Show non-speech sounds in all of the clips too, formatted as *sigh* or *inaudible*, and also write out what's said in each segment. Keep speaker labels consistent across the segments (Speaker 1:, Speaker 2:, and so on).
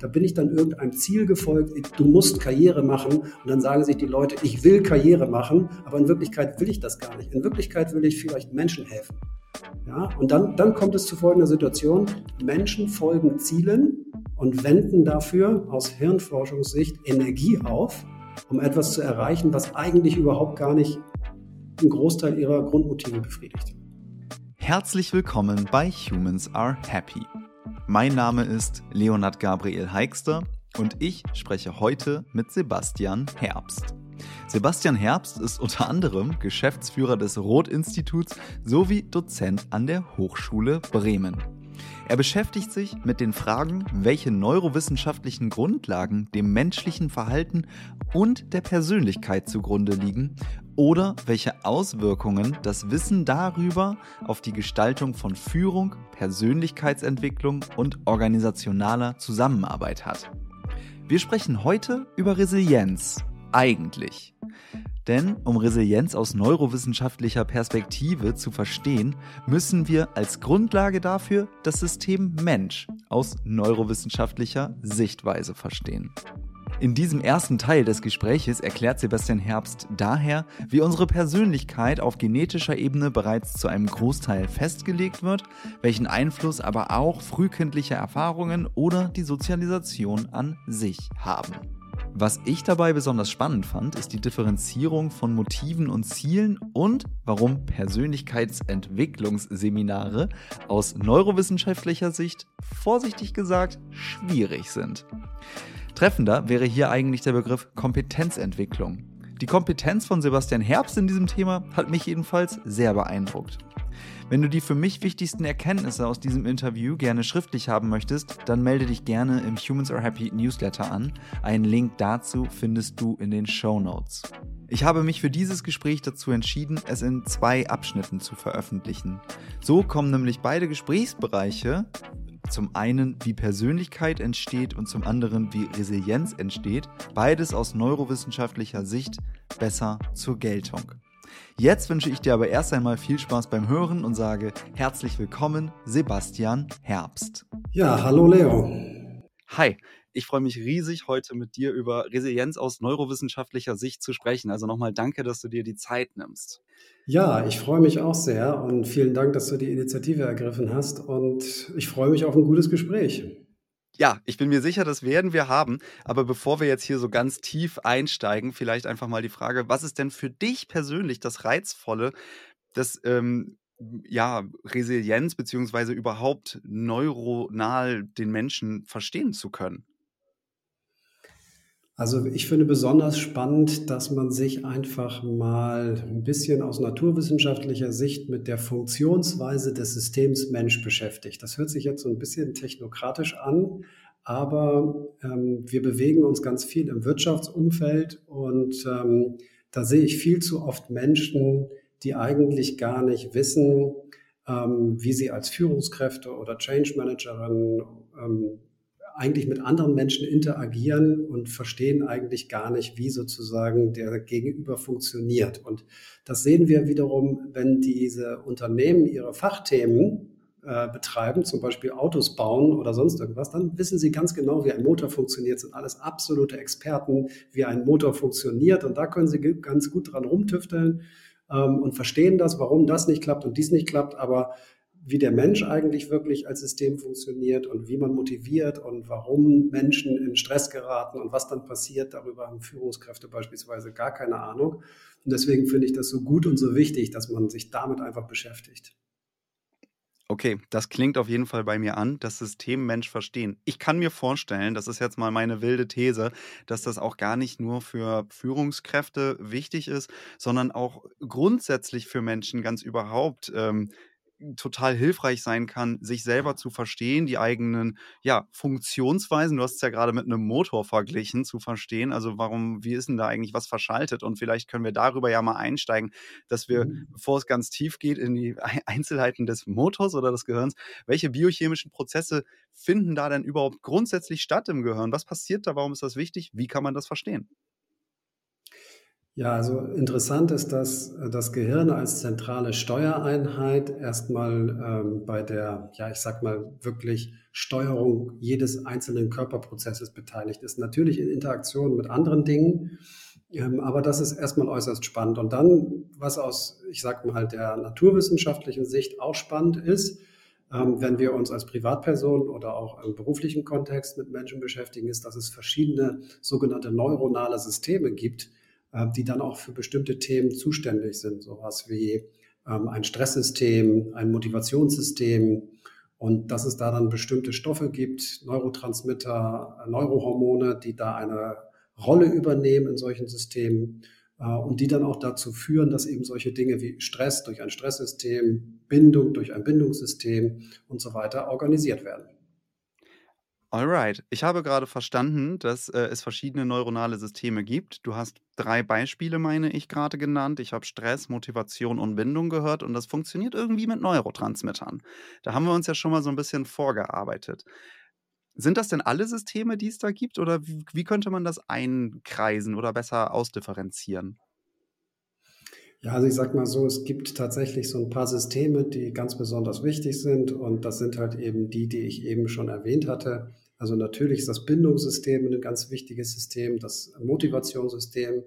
Speaker 1: Da bin ich dann irgendeinem Ziel gefolgt, du musst Karriere machen und dann sagen sich die Leute, ich will Karriere machen, aber in Wirklichkeit will ich das gar nicht. In Wirklichkeit will ich vielleicht Menschen helfen. Ja, und dann, dann kommt es zu folgender Situation. Menschen folgen Zielen und wenden dafür aus Hirnforschungssicht Energie auf, um etwas zu erreichen, was eigentlich überhaupt gar nicht einen Großteil ihrer Grundmotive befriedigt.
Speaker 2: Herzlich willkommen bei Humans Are Happy. Mein Name ist Leonard Gabriel Heikster und ich spreche heute mit Sebastian Herbst. Sebastian Herbst ist unter anderem Geschäftsführer des Roth-Instituts sowie Dozent an der Hochschule Bremen. Er beschäftigt sich mit den Fragen, welche neurowissenschaftlichen Grundlagen dem menschlichen Verhalten und der Persönlichkeit zugrunde liegen oder welche Auswirkungen das Wissen darüber auf die Gestaltung von Führung, Persönlichkeitsentwicklung und organisationaler Zusammenarbeit hat. Wir sprechen heute über Resilienz, eigentlich. Denn um Resilienz aus neurowissenschaftlicher Perspektive zu verstehen, müssen wir als Grundlage dafür das System Mensch aus neurowissenschaftlicher Sichtweise verstehen. In diesem ersten Teil des Gespräches erklärt Sebastian Herbst daher, wie unsere Persönlichkeit auf genetischer Ebene bereits zu einem Großteil festgelegt wird, welchen Einfluss aber auch frühkindliche Erfahrungen oder die Sozialisation an sich haben. Was ich dabei besonders spannend fand, ist die Differenzierung von Motiven und Zielen und warum Persönlichkeitsentwicklungsseminare aus neurowissenschaftlicher Sicht, vorsichtig gesagt, schwierig sind. Treffender wäre hier eigentlich der Begriff Kompetenzentwicklung. Die Kompetenz von Sebastian Herbst in diesem Thema hat mich jedenfalls sehr beeindruckt. Wenn du die für mich wichtigsten Erkenntnisse aus diesem Interview gerne schriftlich haben möchtest, dann melde dich gerne im Humans Are Happy Newsletter an. Einen Link dazu findest du in den Show Notes. Ich habe mich für dieses Gespräch dazu entschieden, es in zwei Abschnitten zu veröffentlichen. So kommen nämlich beide Gesprächsbereiche, zum einen wie Persönlichkeit entsteht und zum anderen wie Resilienz entsteht, beides aus neurowissenschaftlicher Sicht besser zur Geltung. Jetzt wünsche ich dir aber erst einmal viel Spaß beim Hören und sage herzlich willkommen, Sebastian Herbst.
Speaker 1: Ja, hallo Leo.
Speaker 2: Hi, ich freue mich riesig, heute mit dir über Resilienz aus neurowissenschaftlicher Sicht zu sprechen. Also nochmal danke, dass du dir die Zeit nimmst.
Speaker 1: Ja, ich freue mich auch sehr und vielen Dank, dass du die Initiative ergriffen hast und ich freue mich auf ein gutes Gespräch.
Speaker 2: Ja, ich bin mir sicher, das werden wir haben. Aber bevor wir jetzt hier so ganz tief einsteigen, vielleicht einfach mal die Frage, was ist denn für dich persönlich das Reizvolle, das ähm, ja, Resilienz beziehungsweise überhaupt neuronal den Menschen verstehen zu können?
Speaker 1: Also ich finde besonders spannend, dass man sich einfach mal ein bisschen aus naturwissenschaftlicher Sicht mit der Funktionsweise des Systems Mensch beschäftigt. Das hört sich jetzt so ein bisschen technokratisch an, aber ähm, wir bewegen uns ganz viel im Wirtschaftsumfeld und ähm, da sehe ich viel zu oft Menschen, die eigentlich gar nicht wissen, ähm, wie sie als Führungskräfte oder Change Managerinnen ähm, eigentlich mit anderen Menschen interagieren und verstehen eigentlich gar nicht, wie sozusagen der Gegenüber funktioniert. Und das sehen wir wiederum, wenn diese Unternehmen ihre Fachthemen äh, betreiben, zum Beispiel Autos bauen oder sonst irgendwas, dann wissen sie ganz genau, wie ein Motor funktioniert, sind alles absolute Experten, wie ein Motor funktioniert. Und da können sie ganz gut dran rumtüfteln ähm, und verstehen das, warum das nicht klappt und dies nicht klappt. Aber wie der Mensch eigentlich wirklich als System funktioniert und wie man motiviert und warum Menschen in Stress geraten und was dann passiert, darüber haben Führungskräfte beispielsweise gar keine Ahnung. Und deswegen finde ich das so gut und so wichtig, dass man sich damit einfach beschäftigt.
Speaker 2: Okay, das klingt auf jeden Fall bei mir an, das System Mensch verstehen. Ich kann mir vorstellen, das ist jetzt mal meine wilde These, dass das auch gar nicht nur für Führungskräfte wichtig ist, sondern auch grundsätzlich für Menschen ganz überhaupt ähm, total hilfreich sein kann, sich selber zu verstehen, die eigenen ja, Funktionsweisen, du hast es ja gerade mit einem Motor verglichen, zu verstehen. Also warum, wie ist denn da eigentlich was verschaltet? Und vielleicht können wir darüber ja mal einsteigen, dass wir, mhm. bevor es ganz tief geht in die Einzelheiten des Motors oder des Gehirns, welche biochemischen Prozesse finden da denn überhaupt grundsätzlich statt im Gehirn? Was passiert da? Warum ist das wichtig? Wie kann man das verstehen?
Speaker 1: Ja, also interessant ist, dass äh, das Gehirn als zentrale Steuereinheit erstmal ähm, bei der, ja, ich sag mal, wirklich Steuerung jedes einzelnen Körperprozesses beteiligt ist. Natürlich in Interaktion mit anderen Dingen, ähm, aber das ist erstmal äußerst spannend. Und dann, was aus, ich sag mal, der naturwissenschaftlichen Sicht auch spannend ist, ähm, wenn wir uns als Privatperson oder auch im beruflichen Kontext mit Menschen beschäftigen, ist, dass es verschiedene sogenannte neuronale Systeme gibt, die dann auch für bestimmte Themen zuständig sind. Sowas wie ähm, ein Stresssystem, ein Motivationssystem und dass es da dann bestimmte Stoffe gibt, Neurotransmitter, Neurohormone, die da eine Rolle übernehmen in solchen Systemen äh, und die dann auch dazu führen, dass eben solche Dinge wie Stress durch ein Stresssystem, Bindung durch ein Bindungssystem und so weiter organisiert werden.
Speaker 2: Alright. Ich habe gerade verstanden, dass, äh, es verschiedene neuronale Systeme gibt. Du hast drei Beispiele, meine ich, gerade genannt. Ich habe Stress, Motivation und Bindung gehört und das funktioniert irgendwie mit Neurotransmittern. Da haben wir uns ja schon mal so ein bisschen vorgearbeitet. Sind das denn alle Systeme, die es da gibt oder wie wie könnte man das einkreisen oder besser ausdifferenzieren?
Speaker 1: Ja, also ich sag mal so, es gibt tatsächlich so ein paar Systeme, die ganz besonders wichtig sind und das sind halt eben die, die ich eben schon erwähnt hatte. Also natürlich ist das Bindungssystem ein ganz wichtiges System, das Motivationssystem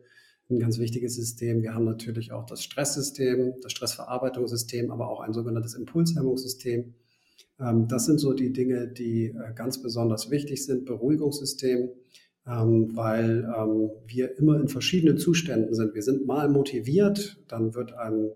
Speaker 1: ein ganz wichtiges System. Wir haben natürlich auch das Stresssystem, das Stressverarbeitungssystem, aber auch ein sogenanntes Impulshemmungssystem. Ähm, das sind so die Dinge, die äh, ganz besonders wichtig sind. Beruhigungssystem, ähm, weil ähm, wir immer in verschiedenen Zuständen sind. Wir sind mal motiviert, dann wird ein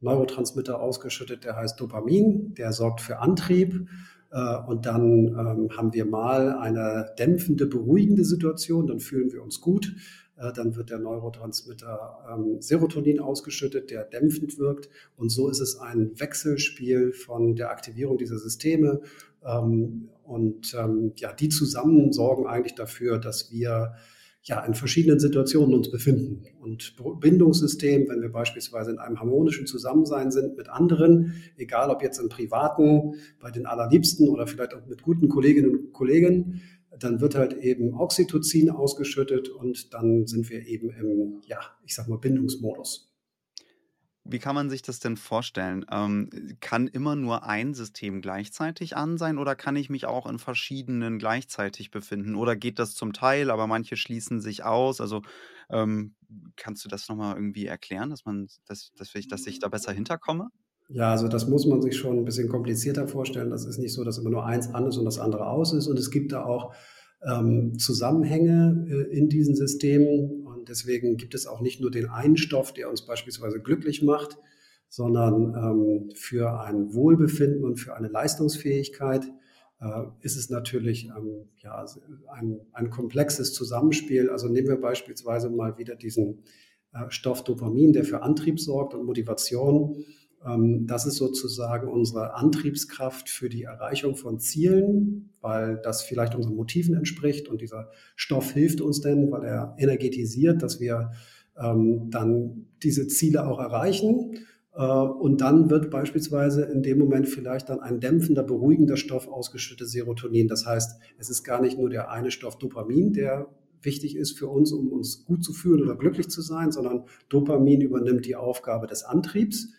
Speaker 1: Neurotransmitter ausgeschüttet, der heißt Dopamin, der sorgt für Antrieb. Äh, und dann ähm, haben wir mal eine dämpfende, beruhigende Situation, dann fühlen wir uns gut. Äh, dann wird der Neurotransmitter ähm, Serotonin ausgeschüttet, der dämpfend wirkt. Und so ist es ein Wechselspiel von der Aktivierung dieser Systeme. Ähm, und ja, die zusammen sorgen eigentlich dafür, dass wir ja, in verschiedenen Situationen uns befinden. Und Bindungssystem, wenn wir beispielsweise in einem harmonischen Zusammensein sind mit anderen, egal ob jetzt im Privaten, bei den Allerliebsten oder vielleicht auch mit guten Kolleginnen und Kollegen, dann wird halt eben Oxytocin ausgeschüttet und dann sind wir eben im, ja, ich sag mal, Bindungsmodus.
Speaker 2: Wie kann man sich das denn vorstellen? Ähm, kann immer nur ein System gleichzeitig an sein oder kann ich mich auch in verschiedenen gleichzeitig befinden? Oder geht das zum Teil, aber manche schließen sich aus? Also ähm, kannst du das nochmal irgendwie erklären, dass man, dass, dass ich, dass ich da besser hinterkomme?
Speaker 1: Ja, also das muss man sich schon ein bisschen komplizierter vorstellen. Das ist nicht so, dass immer nur eins an ist und das andere aus ist. Und es gibt da auch ähm, Zusammenhänge äh, in diesen Systemen. Und deswegen gibt es auch nicht nur den einen Stoff, der uns beispielsweise glücklich macht, sondern ähm, für ein Wohlbefinden und für eine Leistungsfähigkeit äh, ist es natürlich ähm, ja, ein, ein komplexes Zusammenspiel. Also nehmen wir beispielsweise mal wieder diesen äh, Stoff Dopamin, der für Antrieb sorgt und Motivation. Ähm, das ist sozusagen unsere Antriebskraft für die Erreichung von Zielen, weil das vielleicht unseren Motiven entspricht und dieser Stoff hilft uns denn, weil er energetisiert, dass wir ähm, dann diese Ziele auch erreichen. Äh, und dann wird beispielsweise in dem Moment vielleicht dann ein dämpfender, beruhigender Stoff ausgeschüttet, Serotonin. Das heißt, es ist gar nicht nur der eine Stoff Dopamin, der wichtig ist für uns, um uns gut zu fühlen oder glücklich zu sein, sondern Dopamin übernimmt die Aufgabe des Antriebs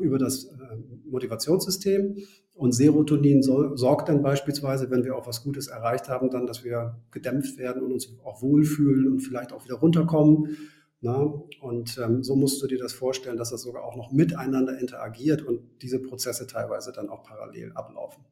Speaker 1: über das äh, Motivationssystem. Und Serotonin so, sorgt dann beispielsweise, wenn wir auch was Gutes erreicht haben, dann, dass wir gedämpft werden und uns auch wohlfühlen und vielleicht auch wieder runterkommen. Na? Und ähm, so musst du dir das vorstellen, dass das sogar auch noch miteinander interagiert und diese Prozesse teilweise dann auch parallel ablaufen.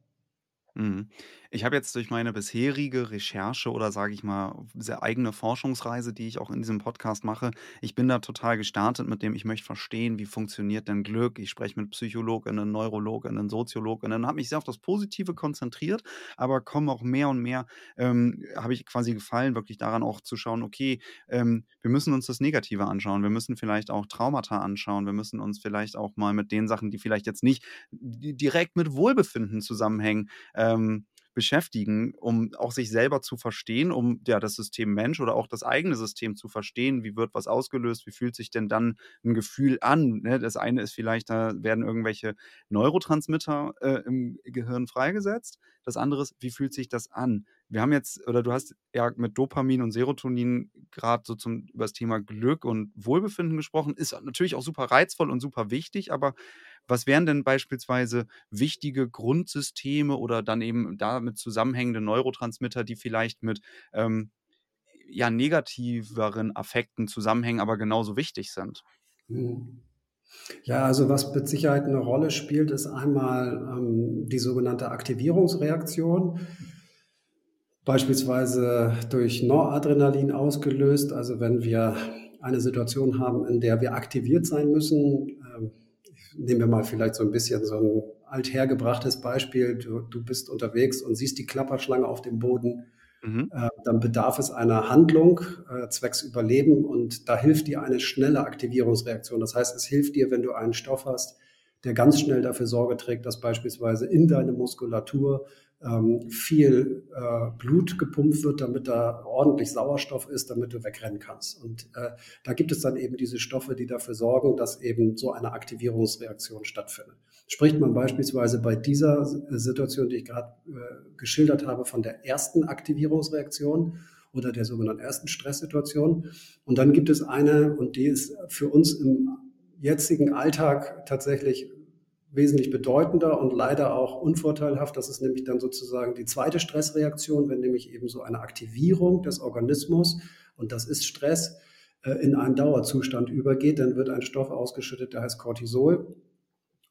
Speaker 2: Mhm. Ich habe jetzt durch meine bisherige Recherche oder sage ich mal, sehr eigene Forschungsreise, die ich auch in diesem Podcast mache, ich bin da total gestartet mit dem, ich möchte verstehen, wie funktioniert denn Glück. Ich spreche mit Psychologinnen, Neurologinnen, Soziologinnen, habe mich sehr auf das Positive konzentriert, aber komme auch mehr und mehr, ähm, habe ich quasi gefallen, wirklich daran auch zu schauen, okay, ähm, wir müssen uns das Negative anschauen, wir müssen vielleicht auch Traumata anschauen, wir müssen uns vielleicht auch mal mit den Sachen, die vielleicht jetzt nicht direkt mit Wohlbefinden zusammenhängen, ähm, beschäftigen, um auch sich selber zu verstehen, um ja das System Mensch oder auch das eigene System zu verstehen. Wie wird was ausgelöst? Wie fühlt sich denn dann ein Gefühl an? Ne? Das eine ist vielleicht, da werden irgendwelche Neurotransmitter äh, im Gehirn freigesetzt. Das andere ist, wie fühlt sich das an? Wir haben jetzt, oder du hast ja mit Dopamin und Serotonin gerade so zum über das Thema Glück und Wohlbefinden gesprochen. Ist natürlich auch super reizvoll und super wichtig, aber was wären denn beispielsweise wichtige Grundsysteme oder dann eben damit zusammenhängende Neurotransmitter, die vielleicht mit ähm, ja, negativeren Affekten zusammenhängen, aber genauso wichtig sind?
Speaker 1: Mhm. Ja, also was mit Sicherheit eine Rolle spielt, ist einmal ähm, die sogenannte Aktivierungsreaktion, beispielsweise durch Noradrenalin ausgelöst. Also wenn wir eine Situation haben, in der wir aktiviert sein müssen, nehmen wir mal vielleicht so ein bisschen so ein althergebrachtes Beispiel. Du, du bist unterwegs und siehst die Klapperschlange auf dem Boden Mhm. Äh, dann bedarf es einer Handlung äh, zwecks Überleben und da hilft dir eine schnelle Aktivierungsreaktion. Das heißt, es hilft dir, wenn du einen Stoff hast, der ganz schnell dafür Sorge trägt, dass beispielsweise in deine Muskulatur viel äh, Blut gepumpt wird, damit da ordentlich Sauerstoff ist, damit du wegrennen kannst. Und äh, da gibt es dann eben diese Stoffe, die dafür sorgen, dass eben so eine Aktivierungsreaktion stattfindet. Spricht man beispielsweise bei dieser Situation, die ich gerade äh, geschildert habe, von der ersten Aktivierungsreaktion oder der sogenannten ersten Stresssituation. Und dann gibt es eine, und die ist für uns im jetzigen Alltag tatsächlich wesentlich bedeutender und leider auch unvorteilhaft. Das ist nämlich dann sozusagen die zweite Stressreaktion, wenn nämlich eben so eine Aktivierung des Organismus, und das ist Stress, äh, in einen Dauerzustand übergeht, dann wird ein Stoff ausgeschüttet, der heißt Cortisol.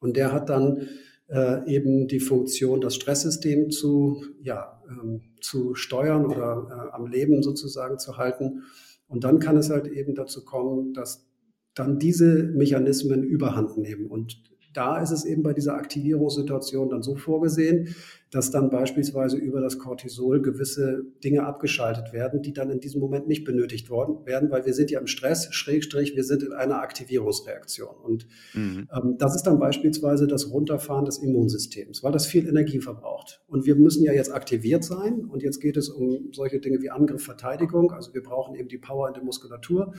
Speaker 1: Und der hat dann äh, eben die Funktion, das Stresssystem zu, ja, ähm, zu steuern oder äh, am Leben sozusagen zu halten. Und dann kann es halt eben dazu kommen, dass dann diese Mechanismen überhand nehmen. Und da ist es eben bei dieser Aktivierungssituation dann so vorgesehen, dass dann beispielsweise über das Cortisol gewisse Dinge abgeschaltet werden, die dann in diesem Moment nicht benötigt worden werden, weil wir sind ja im Stress, Schrägstrich, wir sind in einer Aktivierungsreaktion. Und mhm. ähm, das ist dann beispielsweise das Runterfahren des Immunsystems, weil das viel Energie verbraucht. Und wir müssen ja jetzt aktiviert sein. Und jetzt geht es um solche Dinge wie Angriff, Verteidigung. Also wir brauchen eben die Power in der Muskulatur.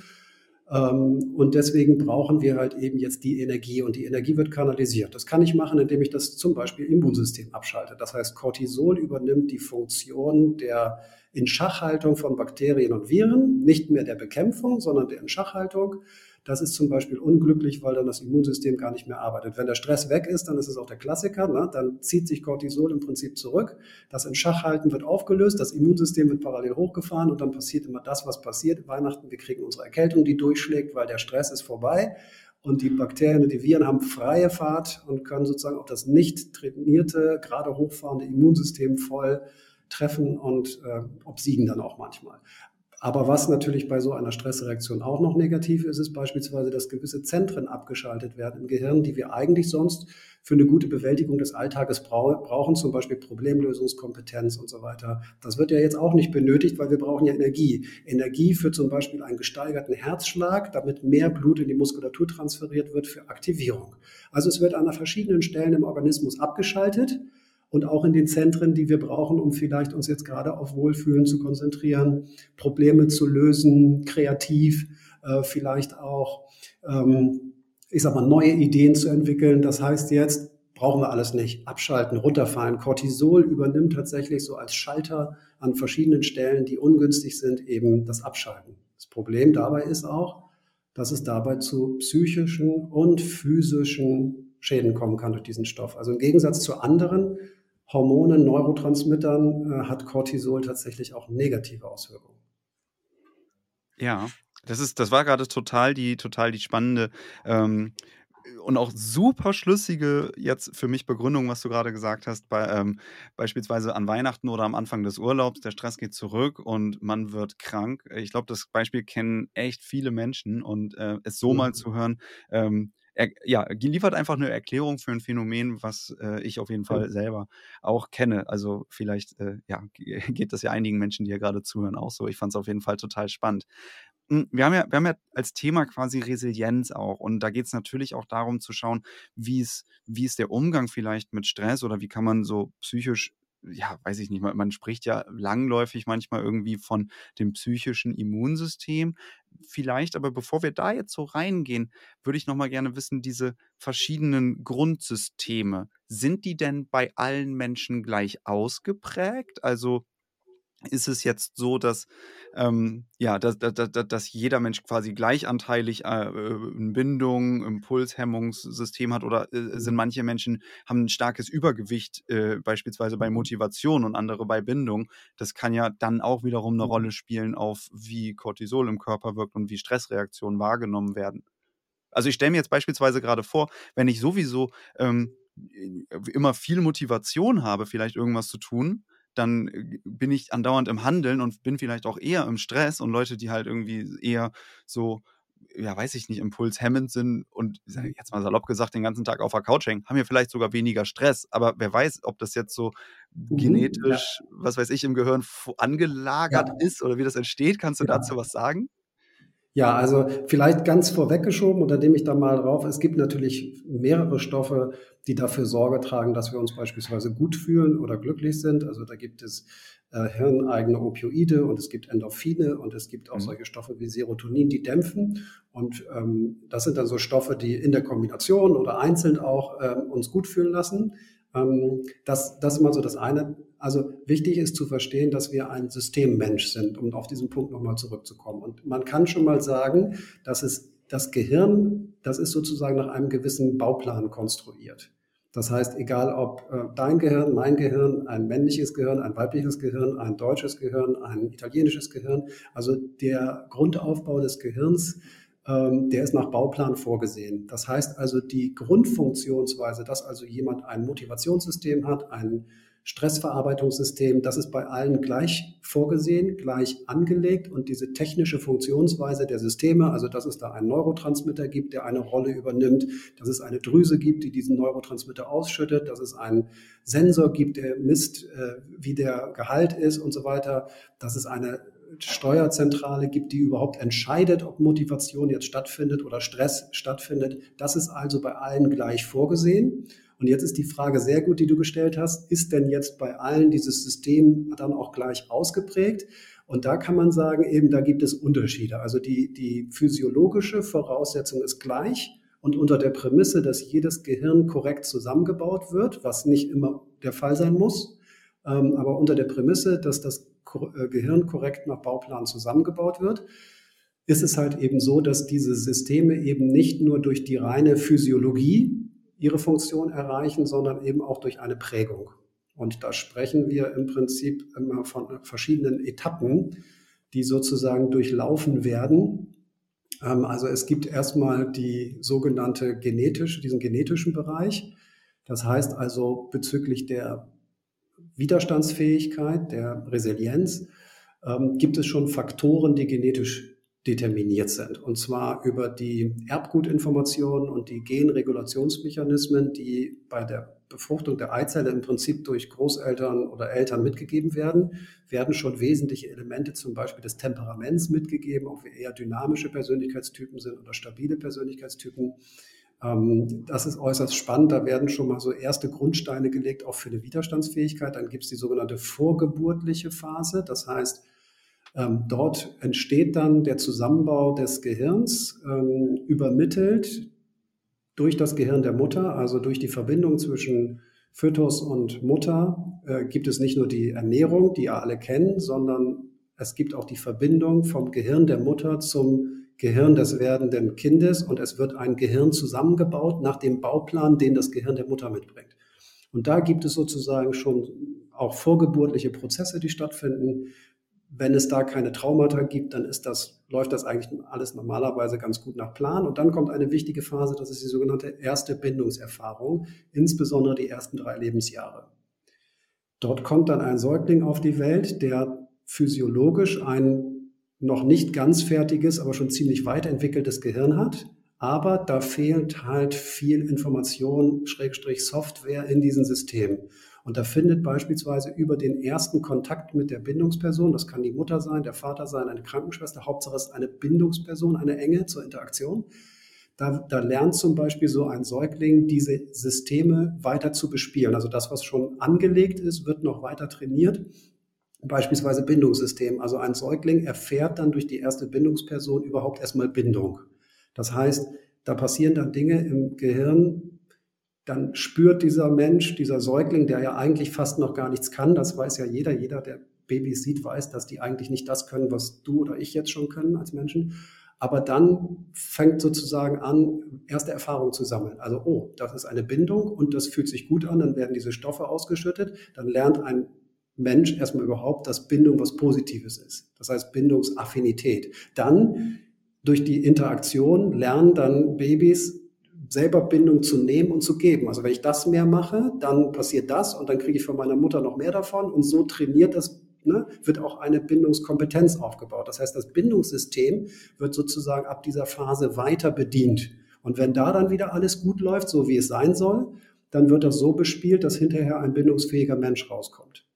Speaker 1: Ähm, und deswegen brauchen wir halt eben jetzt die Energie und die Energie wird kanalisiert. Das kann ich machen, indem ich das zum Beispiel Immunsystem abschalte. Das heißt, Cortisol übernimmt die Funktion der Inschachhaltung von Bakterien und Viren, nicht mehr der Bekämpfung, sondern der Inschachhaltung. Das ist zum Beispiel unglücklich, weil dann das Immunsystem gar nicht mehr arbeitet. Wenn der Stress weg ist, dann ist es auch der Klassiker, ne? dann zieht sich Cortisol im Prinzip zurück. Das in Schachhalten wird aufgelöst, das Immunsystem wird parallel hochgefahren und dann passiert immer das, was passiert. Weihnachten, wir kriegen unsere Erkältung, die durchschlägt, weil der Stress ist vorbei. Und die Bakterien und die Viren haben freie Fahrt und können sozusagen auch das nicht trainierte, gerade hochfahrende Immunsystem voll treffen und äh, obsiegen dann auch manchmal. Aber was natürlich bei so einer Stressreaktion auch noch negativ ist, ist beispielsweise, dass gewisse Zentren abgeschaltet werden im Gehirn, die wir eigentlich sonst für eine gute Bewältigung des Alltages brauchen, zum Beispiel Problemlösungskompetenz und so weiter. Das wird ja jetzt auch nicht benötigt, weil wir brauchen ja Energie. Energie für zum Beispiel einen gesteigerten Herzschlag, damit mehr Blut in die Muskulatur transferiert wird für Aktivierung. Also es wird an verschiedenen Stellen im Organismus abgeschaltet und auch in den Zentren, die wir brauchen, um vielleicht uns jetzt gerade auf Wohlfühlen zu konzentrieren, Probleme zu lösen, kreativ, äh, vielleicht auch, ähm, ich sag mal, neue Ideen zu entwickeln. Das heißt jetzt, brauchen wir alles nicht. Abschalten, runterfallen. Cortisol übernimmt tatsächlich so als Schalter an verschiedenen Stellen, die ungünstig sind, eben das Abschalten. Das Problem dabei ist auch, dass es dabei zu psychischen und physischen Schäden kommen kann durch diesen Stoff. Also im Gegensatz zu anderen Hormonen, Neurotransmittern äh, hat Cortisol tatsächlich auch negative Auswirkungen.
Speaker 2: Ja, das ist, das war gerade total die, total die spannende ähm, und auch super schlüssige jetzt für mich Begründung, was du gerade gesagt hast, bei, ähm, beispielsweise an Weihnachten oder am Anfang des Urlaubs, der Stress geht zurück und man wird krank. Ich glaube, das Beispiel kennen echt viele Menschen und äh, es so mhm. mal zu hören, ähm, er, ja, liefert einfach eine Erklärung für ein Phänomen, was äh, ich auf jeden Fall selber auch kenne. Also vielleicht äh, ja, *laughs* geht das ja einigen Menschen, die ja gerade zuhören, auch so. Ich fand es auf jeden Fall total spannend. Hm, wir haben, ja, wir haben ja als Thema quasi Resilienz auch. Und da geht es natürlich auch darum zu schauen, wie ist, wie ist der Umgang vielleicht mit Stress oder wie kann man so psychisch ja, weiß ich nicht, man, spricht ja langläufig manchmal irgendwie von dem psychischen Immunsystem. Vielleicht, aber bevor wir da jetzt so reingehen, würde ich nochmal gerne wissen, diese verschiedenen Grundsysteme, sind die denn bei allen Menschen gleich ausgeprägt? Also ist es jetzt so, dass, ähm, ja, dass, dass, dass jeder Mensch quasi gleichanteilig äh, eine Bindung, Impulshemmungssystem hat oder äh, sind mhm. manche Menschen haben ein starkes Übergewicht, äh, beispielsweise bei mhm. Motivation und andere bei Bindung. Das kann ja dann auch wiederum eine mhm. Rolle spielen auf, wie Cortisol im Körper wirkt und wie Stressreaktionen wahrgenommen werden. Also ich stelle mir jetzt beispielsweise gerade vor, wenn ich sowieso ähm, immer viel Motivation habe, vielleicht irgendwas zu tun, dann äh, bin ich andauernd im Handeln und bin vielleicht auch eher im Stress und Leute, die halt irgendwie eher so ja, weiß ich nicht, impulshemmend sind und jetzt mal salopp gesagt, den ganzen Tag auf der Couch hängen, haben ja vielleicht sogar weniger Stress. Aber wer weiß, ob das jetzt so mhm, genetisch, ja. was weiß ich, im Gehirn angelagert ja. ist oder wie das entsteht. Kannst du ja. dazu was sagen?
Speaker 1: Ja, also vielleicht ganz vorweggeschoben, unter dem ich da mal drauf. Es gibt natürlich mehrere Stoffe, die dafür Sorge tragen, dass wir uns beispielsweise gut fühlen oder glücklich sind. Also da gibt es äh, hirneigene Opioide und es gibt Endorphine und es gibt auch mhm. solche Stoffe wie Serotonin, die dämpfen. Und ähm, das sind dann so Stoffe, die in der Kombination oder einzeln auch ähm, uns gut fühlen lassen. Ähm, das, das ist mal so das eine. Also wichtig ist zu verstehen, dass wir ein Systemmensch sind, um auf diesen Punkt nochmal zurückzukommen. Und man kann schon mal sagen, dass es das Gehirn, das ist sozusagen nach einem gewissen Bauplan konstruiert. Das heißt, egal ob äh, dein Gehirn, mein Gehirn, ein männliches Gehirn, ein weibliches Gehirn, ein deutsches Gehirn, ein italienisches Gehirn, also der Grundaufbau des Gehirns, der ist nach Bauplan vorgesehen. Das heißt also, die Grundfunktionsweise, dass also jemand ein Motivationssystem hat, ein Stressverarbeitungssystem, das ist bei allen gleich vorgesehen, gleich angelegt und diese technische Funktionsweise der Systeme, also dass es da einen Neurotransmitter gibt, der eine Rolle übernimmt, dass es eine Drüse gibt, die diesen Neurotransmitter ausschüttet, dass es einen Sensor gibt, der misst, äh, wie der Gehalt ist und so weiter, dass es eine Steuerzentrale gibt, die überhaupt entscheidet, ob Motivation jetzt stattfindet oder Stress stattfindet. Das ist also bei allen gleich vorgesehen. Und jetzt ist die Frage sehr gut, die du gestellt hast, ist denn jetzt bei allen dieses System dann auch gleich ausgeprägt? Und da kann man sagen, eben da gibt es Unterschiede. Also die, die physiologische Voraussetzung ist gleich und unter der Prämisse, dass jedes Gehirn korrekt zusammengebaut wird, was nicht immer der Fall sein muss, ähm, aber unter der Prämisse, dass das äh, Gehirn korrekt nach Bauplan zusammengebaut wird, ist es halt eben so, dass diese Systeme eben nicht nur durch die reine Physiologie ihre Funktion erreichen, sondern eben auch durch eine Prägung. Und da sprechen wir im Prinzip immer von verschiedenen Etappen, die sozusagen durchlaufen werden. Ähm, also es gibt erstmal die sogenannte genetische, diesen genetischen Bereich. Das heißt also bezüglich der Widerstandsfähigkeit, der Resilienz, ähm, gibt es schon Faktoren, die genetisch determiniert sind. Und zwar über die Erbgutinformationen und die Genregulationsmechanismen, die bei der Befruchtung der Eizelle im Prinzip durch Großeltern oder Eltern mitgegeben werden, werden schon wesentliche Elemente zum Beispiel des Temperaments mitgegeben, ob wir eher dynamische Persönlichkeitstypen sind oder stabile Persönlichkeitstypen. Ähm, das ist äußerst spannend. Da werden schon mal so erste Grundsteine gelegt, auch für eine Widerstandsfähigkeit. Dann gibt es die sogenannte vorgeburtliche Phase. Das heißt, ähm, dort entsteht dann der Zusammenbau des Gehirns, ähm, übermittelt durch das Gehirn der Mutter, also durch die Verbindung zwischen Fötus und Mutter, äh, gibt es nicht nur die Ernährung, die ihr alle kennen, sondern es gibt auch die Verbindung vom Gehirn der Mutter zum Gehirn des werdenden Kindes und es wird ein Gehirn zusammengebaut nach dem Bauplan, den das Gehirn der Mutter mitbringt. Und da gibt es sozusagen schon auch vorgeburtliche Prozesse, die stattfinden. Wenn es da keine Traumata gibt, dann ist das, läuft das eigentlich alles normalerweise ganz gut nach Plan. Und dann kommt eine wichtige Phase, das ist die sogenannte erste Bindungserfahrung, insbesondere die ersten drei Lebensjahre. Dort kommt dann ein Säugling auf die Welt, der physiologisch ein noch nicht ganz fertiges, aber schon ziemlich weit entwickeltes Gehirn hat. Aber da fehlt halt viel Information, Schrägstrich Software in diesen Systemen. Und da findet beispielsweise über den ersten Kontakt mit der Bindungsperson, das kann die Mutter sein, der Vater sein, eine Krankenschwester, Hauptsache es ist eine Bindungsperson, eine enge zur Interaktion. da, da lernt zum Beispiel so ein Säugling, diese Systeme weiter zu bespielen. Also das, was schon angelegt ist, wird noch weiter trainiert. Beispielsweise Bindungssystem. Also ein Säugling erfährt dann durch die erste Bindungsperson überhaupt erstmal Bindung. Das heißt, da passieren dann Dinge im Gehirn, dann spürt dieser Mensch, dieser Säugling, der ja eigentlich fast noch gar nichts kann, das weiß ja jeder, jeder, der Babys sieht, weiß, dass die eigentlich nicht das können, was du oder ich jetzt schon können als Menschen. Aber dann fängt sozusagen an, erste Erfahrungen zu sammeln. Also, oh, das ist eine Bindung und das fühlt sich gut an, dann werden diese Stoffe ausgeschüttet, dann lernt ein Mensch erstmal überhaupt, dass Bindung was Positives ist. Das heißt Bindungsaffinität. Dann durch die Interaktion lernen dann Babys selber Bindung zu nehmen und zu geben. Also wenn ich das mehr mache, dann passiert das und dann kriege ich von meiner Mutter noch mehr davon und so trainiert das ne, wird auch eine Bindungskompetenz aufgebaut. Das heißt, das Bindungssystem wird sozusagen ab dieser Phase weiter bedient. Und wenn da dann wieder alles gut läuft, so wie es sein soll, dann wird das so bespielt, dass hinterher ein bindungsfähiger Mensch rauskommt.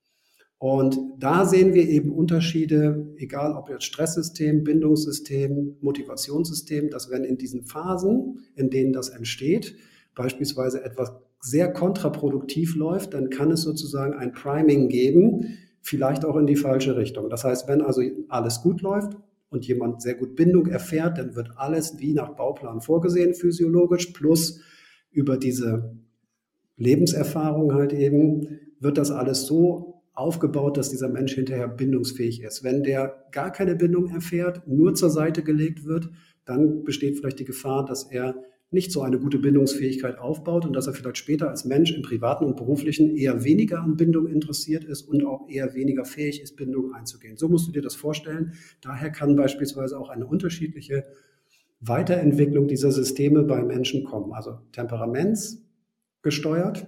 Speaker 1: Und da sehen wir eben Unterschiede, egal ob jetzt Stresssystem, Bindungssystem, Motivationssystem, dass wenn in diesen Phasen, in denen das entsteht, beispielsweise etwas sehr kontraproduktiv läuft, dann kann es sozusagen ein Priming geben, vielleicht auch in die falsche Richtung. Das heißt, wenn also alles gut läuft und jemand sehr gut Bindung erfährt, dann wird alles wie nach Bauplan vorgesehen, physiologisch, plus über diese Lebenserfahrung halt eben, wird das alles so aufgebaut, dass dieser Mensch hinterher bindungsfähig ist. Wenn der gar keine Bindung erfährt, nur zur Seite gelegt wird, dann besteht vielleicht die Gefahr, dass er nicht so eine gute Bindungsfähigkeit aufbaut und dass er vielleicht später als Mensch im privaten und beruflichen eher weniger an Bindung interessiert ist und auch eher weniger fähig ist, Bindung einzugehen. So musst du dir das vorstellen. Daher kann beispielsweise auch eine unterschiedliche Weiterentwicklung dieser Systeme bei Menschen kommen. Also temperamentsgesteuert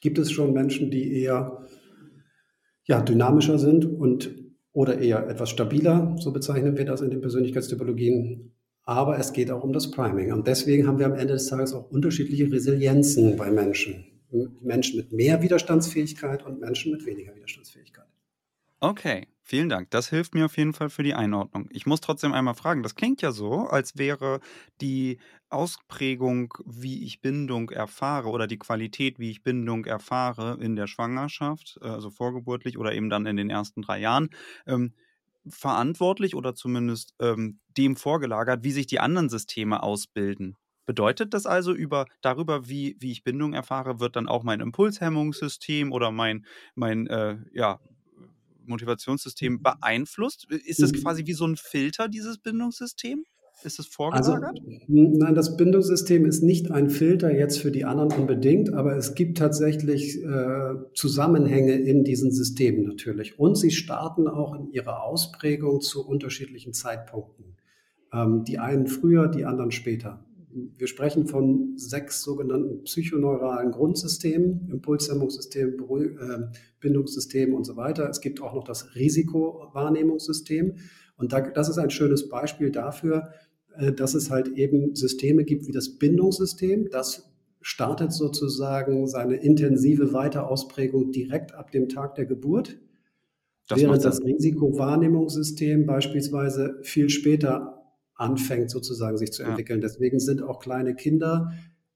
Speaker 1: gibt es schon Menschen, die eher ja, dynamischer sind und oder eher etwas stabiler, so bezeichnen wir das in den Persönlichkeitstypologien, aber es geht auch um das Priming. Und deswegen haben wir am Ende des Tages auch unterschiedliche Resilienzen bei Menschen. Menschen mit mehr Widerstandsfähigkeit und Menschen mit weniger Widerstandsfähigkeit.
Speaker 2: Okay, vielen Dank. Das hilft mir auf jeden Fall für die Einordnung. Ich muss trotzdem einmal fragen, das klingt ja so, als wäre die Ausprägung, wie ich Bindung erfahre oder die Qualität, wie ich Bindung erfahre in der Schwangerschaft, also vorgeburtlich oder eben dann in den ersten drei Jahren, ähm, verantwortlich oder zumindest ähm, dem vorgelagert, wie sich die anderen Systeme ausbilden. Bedeutet das also über darüber, wie, wie ich Bindung erfahre, wird dann auch mein Impulshemmungssystem oder mein, mein äh, ja, Motivationssystem mhm. beeinflusst? Ist das mhm. quasi wie so ein Filter, dieses Bindungssystem? Ist es also, vorgelagert?
Speaker 1: Also, nein, das Bindungssystem ist nicht ein Filter jetzt für die anderen unbedingt, aber es gibt tatsächlich äh, Zusammenhänge in diesen Systemen natürlich. Und sie starten auch in ihrer Ausprägung zu unterschiedlichen Zeitpunkten. Ähm, die einen früher, die anderen später. Wir sprechen von sechs sogenannten psychoneuralen Grundsystemen, Impulshemmungssystem, äh, Bindungssystem und so weiter. Es gibt auch noch das Risikowahrnehmungssystem. Und da, das ist ein schönes Beispiel dafür, äh, dass es halt eben Systeme gibt wie das Bindungssystem. Das startet sozusagen seine intensive Weiterausprägung direkt ab dem Tag der Geburt, das während das Risikowahrnehmungssystem beispielsweise viel später anfängt sozusagen sich zu entwickeln. Ja. Deswegen sind auch kleine Kinder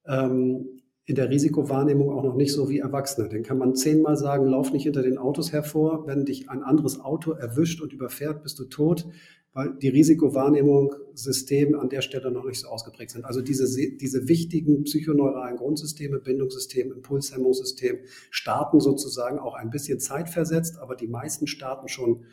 Speaker 1: ähm, in der Risikowahrnehmung auch noch nicht so wie Erwachsene. Den kann man zehnmal sagen, lauf nicht hinter den Autos hervor. Wenn dich ein anderes Auto erwischt und überfährt, bist du tot weil die Risikowahrnehmungssysteme an der Stelle noch nicht so ausgeprägt sind. Also diese, diese wichtigen psychoneuralen Grundsysteme, Bindungssystem, Impulshemmungssystem, starten sozusagen auch ein bisschen zeitversetzt, aber die meisten starten schon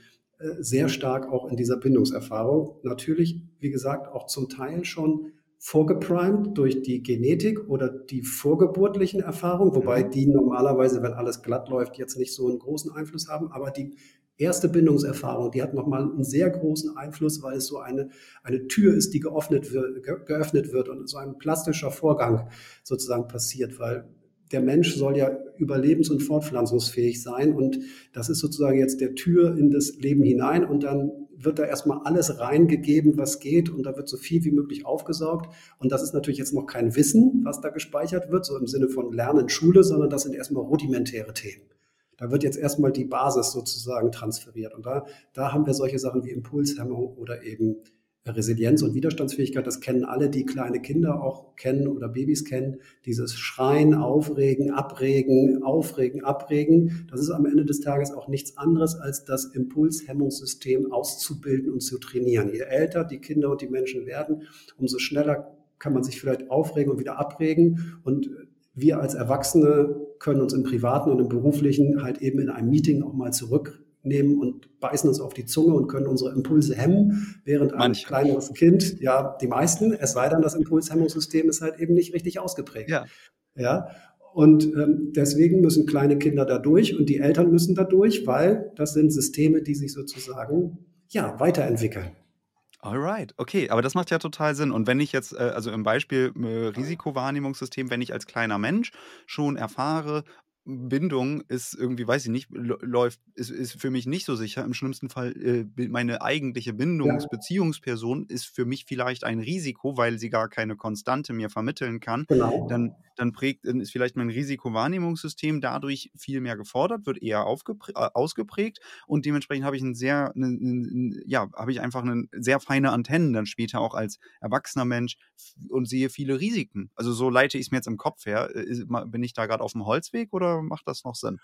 Speaker 1: sehr stark auch in dieser Bindungserfahrung. Natürlich, wie gesagt, auch zum Teil schon vorgeprimed durch die Genetik oder die vorgeburtlichen Erfahrungen, wobei die normalerweise, wenn alles glatt läuft, jetzt nicht so einen großen Einfluss haben, aber die erste Bindungserfahrung, die hat nochmal einen sehr großen Einfluss, weil es so eine, eine Tür ist, die geöffnet wird, geöffnet wird und so ein plastischer Vorgang sozusagen passiert, weil der Mensch soll ja überlebens- und fortpflanzungsfähig sein und das ist sozusagen jetzt der Tür in das Leben hinein und dann wird da erstmal alles reingegeben, was geht und da wird so viel wie möglich aufgesaugt und das ist natürlich jetzt noch kein Wissen, was da gespeichert wird, so im Sinne von Lernen, Schule, sondern das sind erstmal rudimentäre Themen. Da wird jetzt erstmal die Basis sozusagen transferiert. Und da, da haben wir solche Sachen wie Impulshemmung oder eben Resilienz und Widerstandsfähigkeit, das kennen alle, die kleine Kinder auch kennen oder Babys kennen. Dieses Schreien, Aufregen, Abregen, Aufregen, Abregen. Das ist am Ende des Tages auch nichts anderes, als das Impulshemmungssystem auszubilden und zu trainieren. Je älter die Kinder und die Menschen werden, umso schneller kann man sich vielleicht aufregen und wieder abregen. Und wir als Erwachsene können uns im privaten und im beruflichen halt eben in einem Meeting auch mal zurück nehmen und beißen uns auf die Zunge und können unsere Impulse hemmen, während ein Manche. kleineres Kind, ja, die meisten, es sei denn, das Impulshemmungssystem ist halt eben nicht richtig ausgeprägt. Ja. ja? Und ähm, deswegen müssen kleine Kinder da durch und die Eltern müssen da durch, weil das sind Systeme, die sich sozusagen ja, weiterentwickeln.
Speaker 2: Alright, okay, aber das macht ja total Sinn. Und wenn ich jetzt, äh, also im Beispiel äh, Risikowahrnehmungssystem, wenn ich als kleiner Mensch schon erfahre, Bindung ist irgendwie, weiß ich nicht, läuft, ist, ist für mich nicht so sicher. Im schlimmsten Fall, äh, meine eigentliche Bindungs-, ja. Ist für mich vielleicht ein Risiko, weil sie gar keine Konstante mir vermitteln kann. Genau. Dann, dann prägt, dann ist vielleicht mein Risikowahrnehmungssystem dadurch viel mehr gefordert, wird eher äh, ausgeprägt und dementsprechend habe ich ein sehr, ne, ne, ja, habe ich einfach eine sehr feine Antennen dann später auch als erwachsener Mensch und sehe viele Risiken. Also so leite ich es mir jetzt im Kopf her. Äh, bin ich da gerade auf dem Holzweg oder macht das noch Sinn?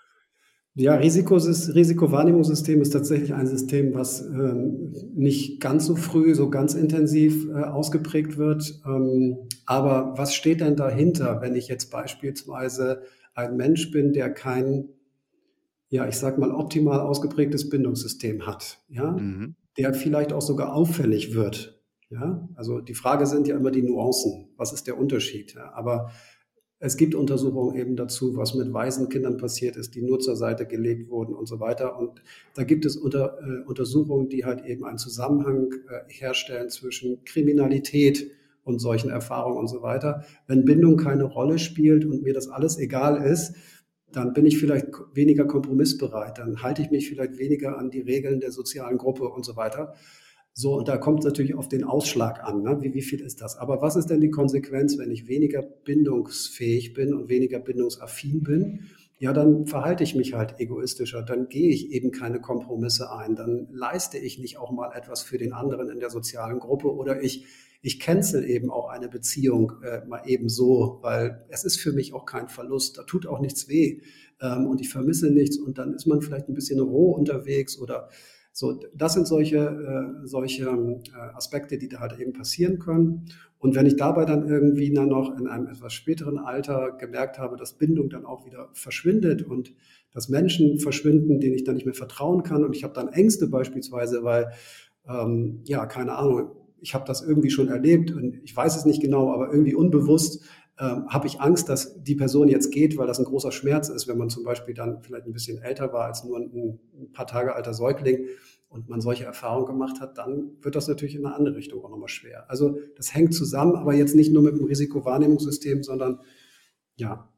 Speaker 1: Ja, Risikos Risikowahrnehmungssystem ist tatsächlich ein System, was ähm, nicht ganz so früh, so ganz intensiv äh, ausgeprägt wird. Ähm, aber was steht denn dahinter, wenn ich jetzt beispielsweise ein Mensch bin, der kein, ja, ich sag mal, optimal ausgeprägtes Bindungssystem hat, ja, mhm. der vielleicht auch sogar auffällig wird. Ja, also die Frage sind ja immer die Nuancen. Was ist der Unterschied? Ja, aber es gibt Untersuchungen eben dazu, was mit Waisenkindern passiert ist, die nur zur Seite gelegt wurden und so weiter. Und da gibt es unter, äh, Untersuchungen, die halt eben einen Zusammenhang äh, herstellen zwischen Kriminalität und solchen Erfahrungen und so weiter. Wenn Bindung keine Rolle spielt und mir das alles egal ist, dann bin ich vielleicht weniger kompromissbereit, dann halte ich mich vielleicht weniger an die Regeln der sozialen Gruppe und so weiter. So, und da kommt es natürlich auf den Ausschlag an. Ne? Wie, wie viel ist das? Aber was ist denn die Konsequenz, wenn ich weniger bindungsfähig bin und weniger bindungsaffin bin? Ja, dann verhalte ich mich halt egoistischer, dann gehe ich eben keine Kompromisse ein, dann leiste ich nicht auch mal etwas für den anderen in der sozialen Gruppe oder ich, ich cancel eben auch eine Beziehung äh, mal eben so, weil es ist für mich auch kein Verlust, da tut auch nichts weh ähm, und ich vermisse nichts und dann ist man vielleicht ein bisschen roh unterwegs oder so, das sind solche, äh, solche äh, Aspekte, die da halt eben passieren können. Und wenn ich dabei dann irgendwie dann noch in einem etwas späteren Alter gemerkt habe, dass Bindung dann auch wieder verschwindet und dass Menschen verschwinden, denen ich dann nicht mehr vertrauen kann und ich habe dann Ängste beispielsweise, weil, ähm, ja, keine Ahnung, ich habe das irgendwie schon erlebt und ich weiß es nicht genau, aber irgendwie unbewusst ähm, habe ich Angst, dass die Person jetzt geht, weil das ein großer Schmerz ist, wenn man zum Beispiel dann vielleicht ein bisschen älter war als nur ein, ein paar Tage alter Säugling und man solche Erfahrungen gemacht hat, dann wird das natürlich in eine andere Richtung auch nochmal schwer. Also das hängt zusammen, aber jetzt nicht nur mit dem Risikowahrnehmungssystem, sondern ja,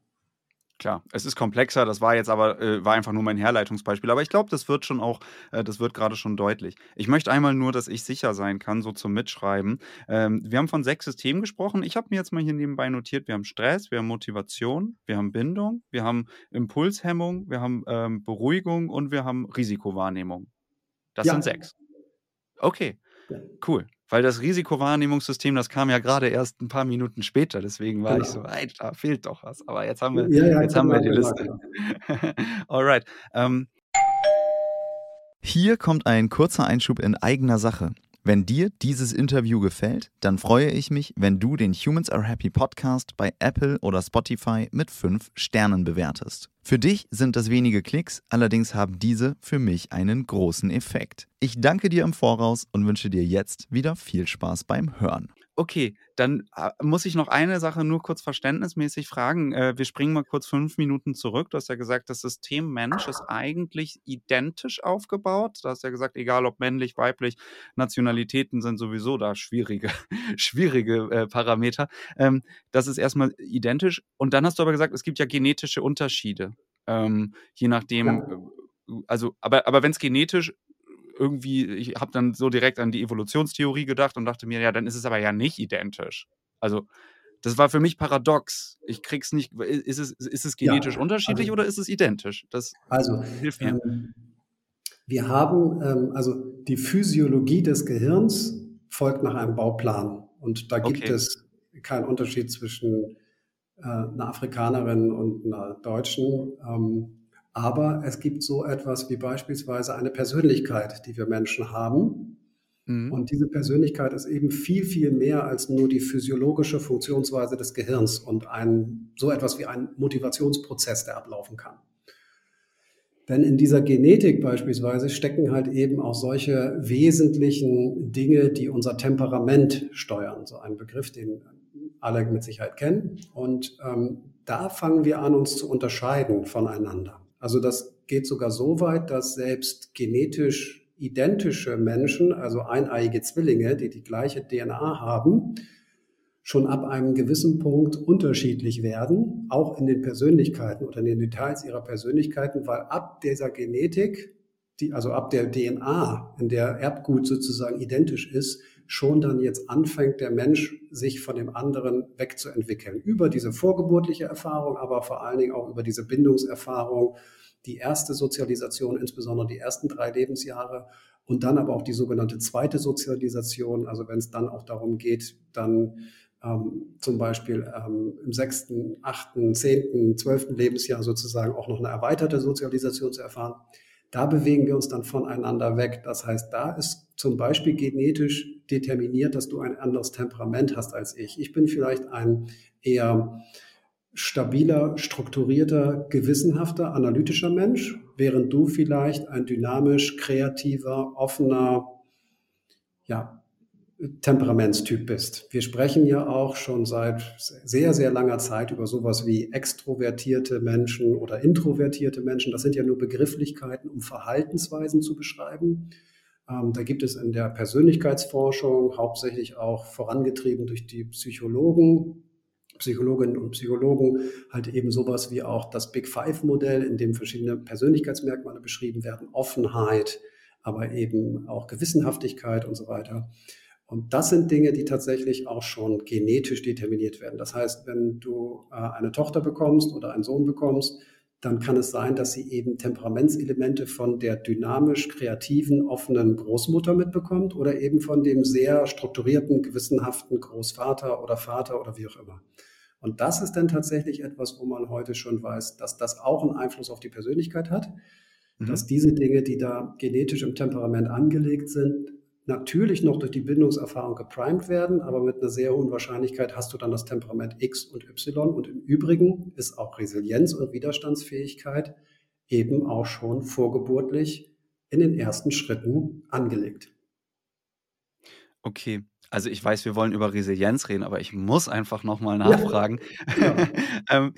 Speaker 2: Klar, es ist komplexer, das war jetzt aber, äh, war einfach nur mein Herleitungsbeispiel. Aber ich glaube, das wird schon auch, äh, das wird gerade schon deutlich. Ich möchte einmal nur, dass ich sicher sein kann, so zum Mitschreiben. Ähm, wir haben von sechs Systemen gesprochen. Ich habe mir jetzt mal hier nebenbei notiert, wir haben Stress, wir haben Motivation, wir haben Bindung, wir haben Impulshemmung, wir haben ähm, Beruhigung und wir haben Risikowahrnehmung. Das ja. sind sechs. Okay, cool. Weil das Risikowahrnehmungssystem, das kam ja gerade erst ein paar Minuten später. Deswegen war genau. ich so, ey, da fehlt doch was. Aber jetzt haben wir, ja, ja, jetzt haben wir die Liste. *laughs* Alright. Ähm. Hier kommt ein kurzer Einschub in eigener Sache. Wenn dir dieses Interview gefällt, dann freue ich mich, wenn du den Humans Are Happy Podcast bei Apple oder Spotify mit 5 Sternen bewertest. Für dich sind das wenige Klicks, allerdings haben diese für mich einen großen Effekt. Ich danke dir im Voraus und wünsche dir jetzt wieder viel Spaß beim Hören. Okay, dann äh, muss ich noch eine Sache nur kurz verständnismäßig fragen. Äh, wir springen mal kurz fünf Minuten zurück. Du hast ja gesagt, das System Mensch ist eigentlich identisch aufgebaut. Du hast ja gesagt, egal ob männlich, weiblich, Nationalitäten sind sowieso da schwierige, *laughs* schwierige äh, Parameter. Ähm, das ist erstmal identisch. Und dann hast du aber gesagt, es gibt ja genetische Unterschiede. Ähm, je nachdem. Äh, also, aber, aber wenn es genetisch irgendwie, ich habe dann so direkt an die Evolutionstheorie gedacht und dachte mir, ja, dann ist es aber ja nicht identisch. Also, das war für mich paradox. Ich krieg's nicht. Ist es, ist es genetisch ja, unterschiedlich also, oder ist es identisch? Das
Speaker 1: also, hilft mir. Ähm, wir haben, ähm, also die Physiologie des Gehirns folgt nach einem Bauplan. Und da gibt okay. es keinen Unterschied zwischen äh, einer Afrikanerin und einer Deutschen. Ähm, aber es gibt so etwas wie beispielsweise eine Persönlichkeit, die wir Menschen haben. Mhm. Und diese Persönlichkeit ist eben viel, viel mehr als nur die physiologische Funktionsweise des Gehirns und ein, so etwas wie ein Motivationsprozess, der ablaufen kann. Denn in dieser Genetik beispielsweise stecken halt eben auch solche wesentlichen Dinge, die unser Temperament steuern. So ein Begriff, den alle mit Sicherheit kennen. Und ähm, da fangen wir an, uns zu unterscheiden voneinander. Also das geht sogar so weit, dass selbst genetisch identische Menschen, also eineiige Zwillinge, die die gleiche DNA haben, schon ab einem gewissen Punkt unterschiedlich werden, auch in den Persönlichkeiten oder in den Details ihrer Persönlichkeiten, weil ab dieser Genetik, die, also ab der DNA, in der Erbgut sozusagen identisch ist, schon dann jetzt anfängt, der Mensch sich von dem anderen wegzuentwickeln. Über diese vorgeburtliche Erfahrung, aber vor allen Dingen auch über diese Bindungserfahrung, die erste Sozialisation, insbesondere die ersten drei Lebensjahre und dann aber auch die sogenannte zweite Sozialisation, also wenn es dann auch darum geht, dann ähm, zum Beispiel ähm, im sechsten, achten, zehnten, zwölften Lebensjahr sozusagen auch noch eine erweiterte Sozialisation zu erfahren. Da bewegen wir uns dann voneinander weg. Das heißt, da ist zum Beispiel genetisch determiniert, dass du ein anderes Temperament hast als ich. Ich bin vielleicht ein eher stabiler, strukturierter, gewissenhafter, analytischer Mensch, während du vielleicht ein dynamisch, kreativer, offener, ja, Temperamentstyp bist. Wir sprechen ja auch schon seit sehr, sehr langer Zeit über sowas wie extrovertierte Menschen oder introvertierte Menschen. Das sind ja nur Begrifflichkeiten, um Verhaltensweisen zu beschreiben. Ähm, da gibt es in der Persönlichkeitsforschung hauptsächlich auch vorangetrieben durch die Psychologen, Psychologinnen und Psychologen halt eben sowas wie auch das Big Five Modell, in dem verschiedene Persönlichkeitsmerkmale beschrieben werden, Offenheit, aber eben auch Gewissenhaftigkeit und so weiter. Und das sind Dinge, die tatsächlich auch schon genetisch determiniert werden. Das heißt, wenn du äh, eine Tochter bekommst oder einen Sohn bekommst, dann kann es sein, dass sie eben Temperamentselemente von der dynamisch kreativen, offenen Großmutter mitbekommt oder eben von dem sehr strukturierten, gewissenhaften Großvater oder Vater oder wie auch immer. Und das ist dann tatsächlich etwas, wo man heute schon weiß, dass das auch einen Einfluss auf die Persönlichkeit hat, mhm. dass diese Dinge, die da genetisch im Temperament angelegt sind, natürlich noch durch die Bindungserfahrung geprimed werden, aber mit einer sehr hohen Wahrscheinlichkeit hast du dann das Temperament X und Y. Und im Übrigen ist auch Resilienz und Widerstandsfähigkeit eben auch schon vorgeburtlich in den ersten Schritten angelegt.
Speaker 2: Okay, also ich weiß, wir wollen über Resilienz reden, aber ich muss einfach nochmal nachfragen. Ja. Ja. *laughs* ähm,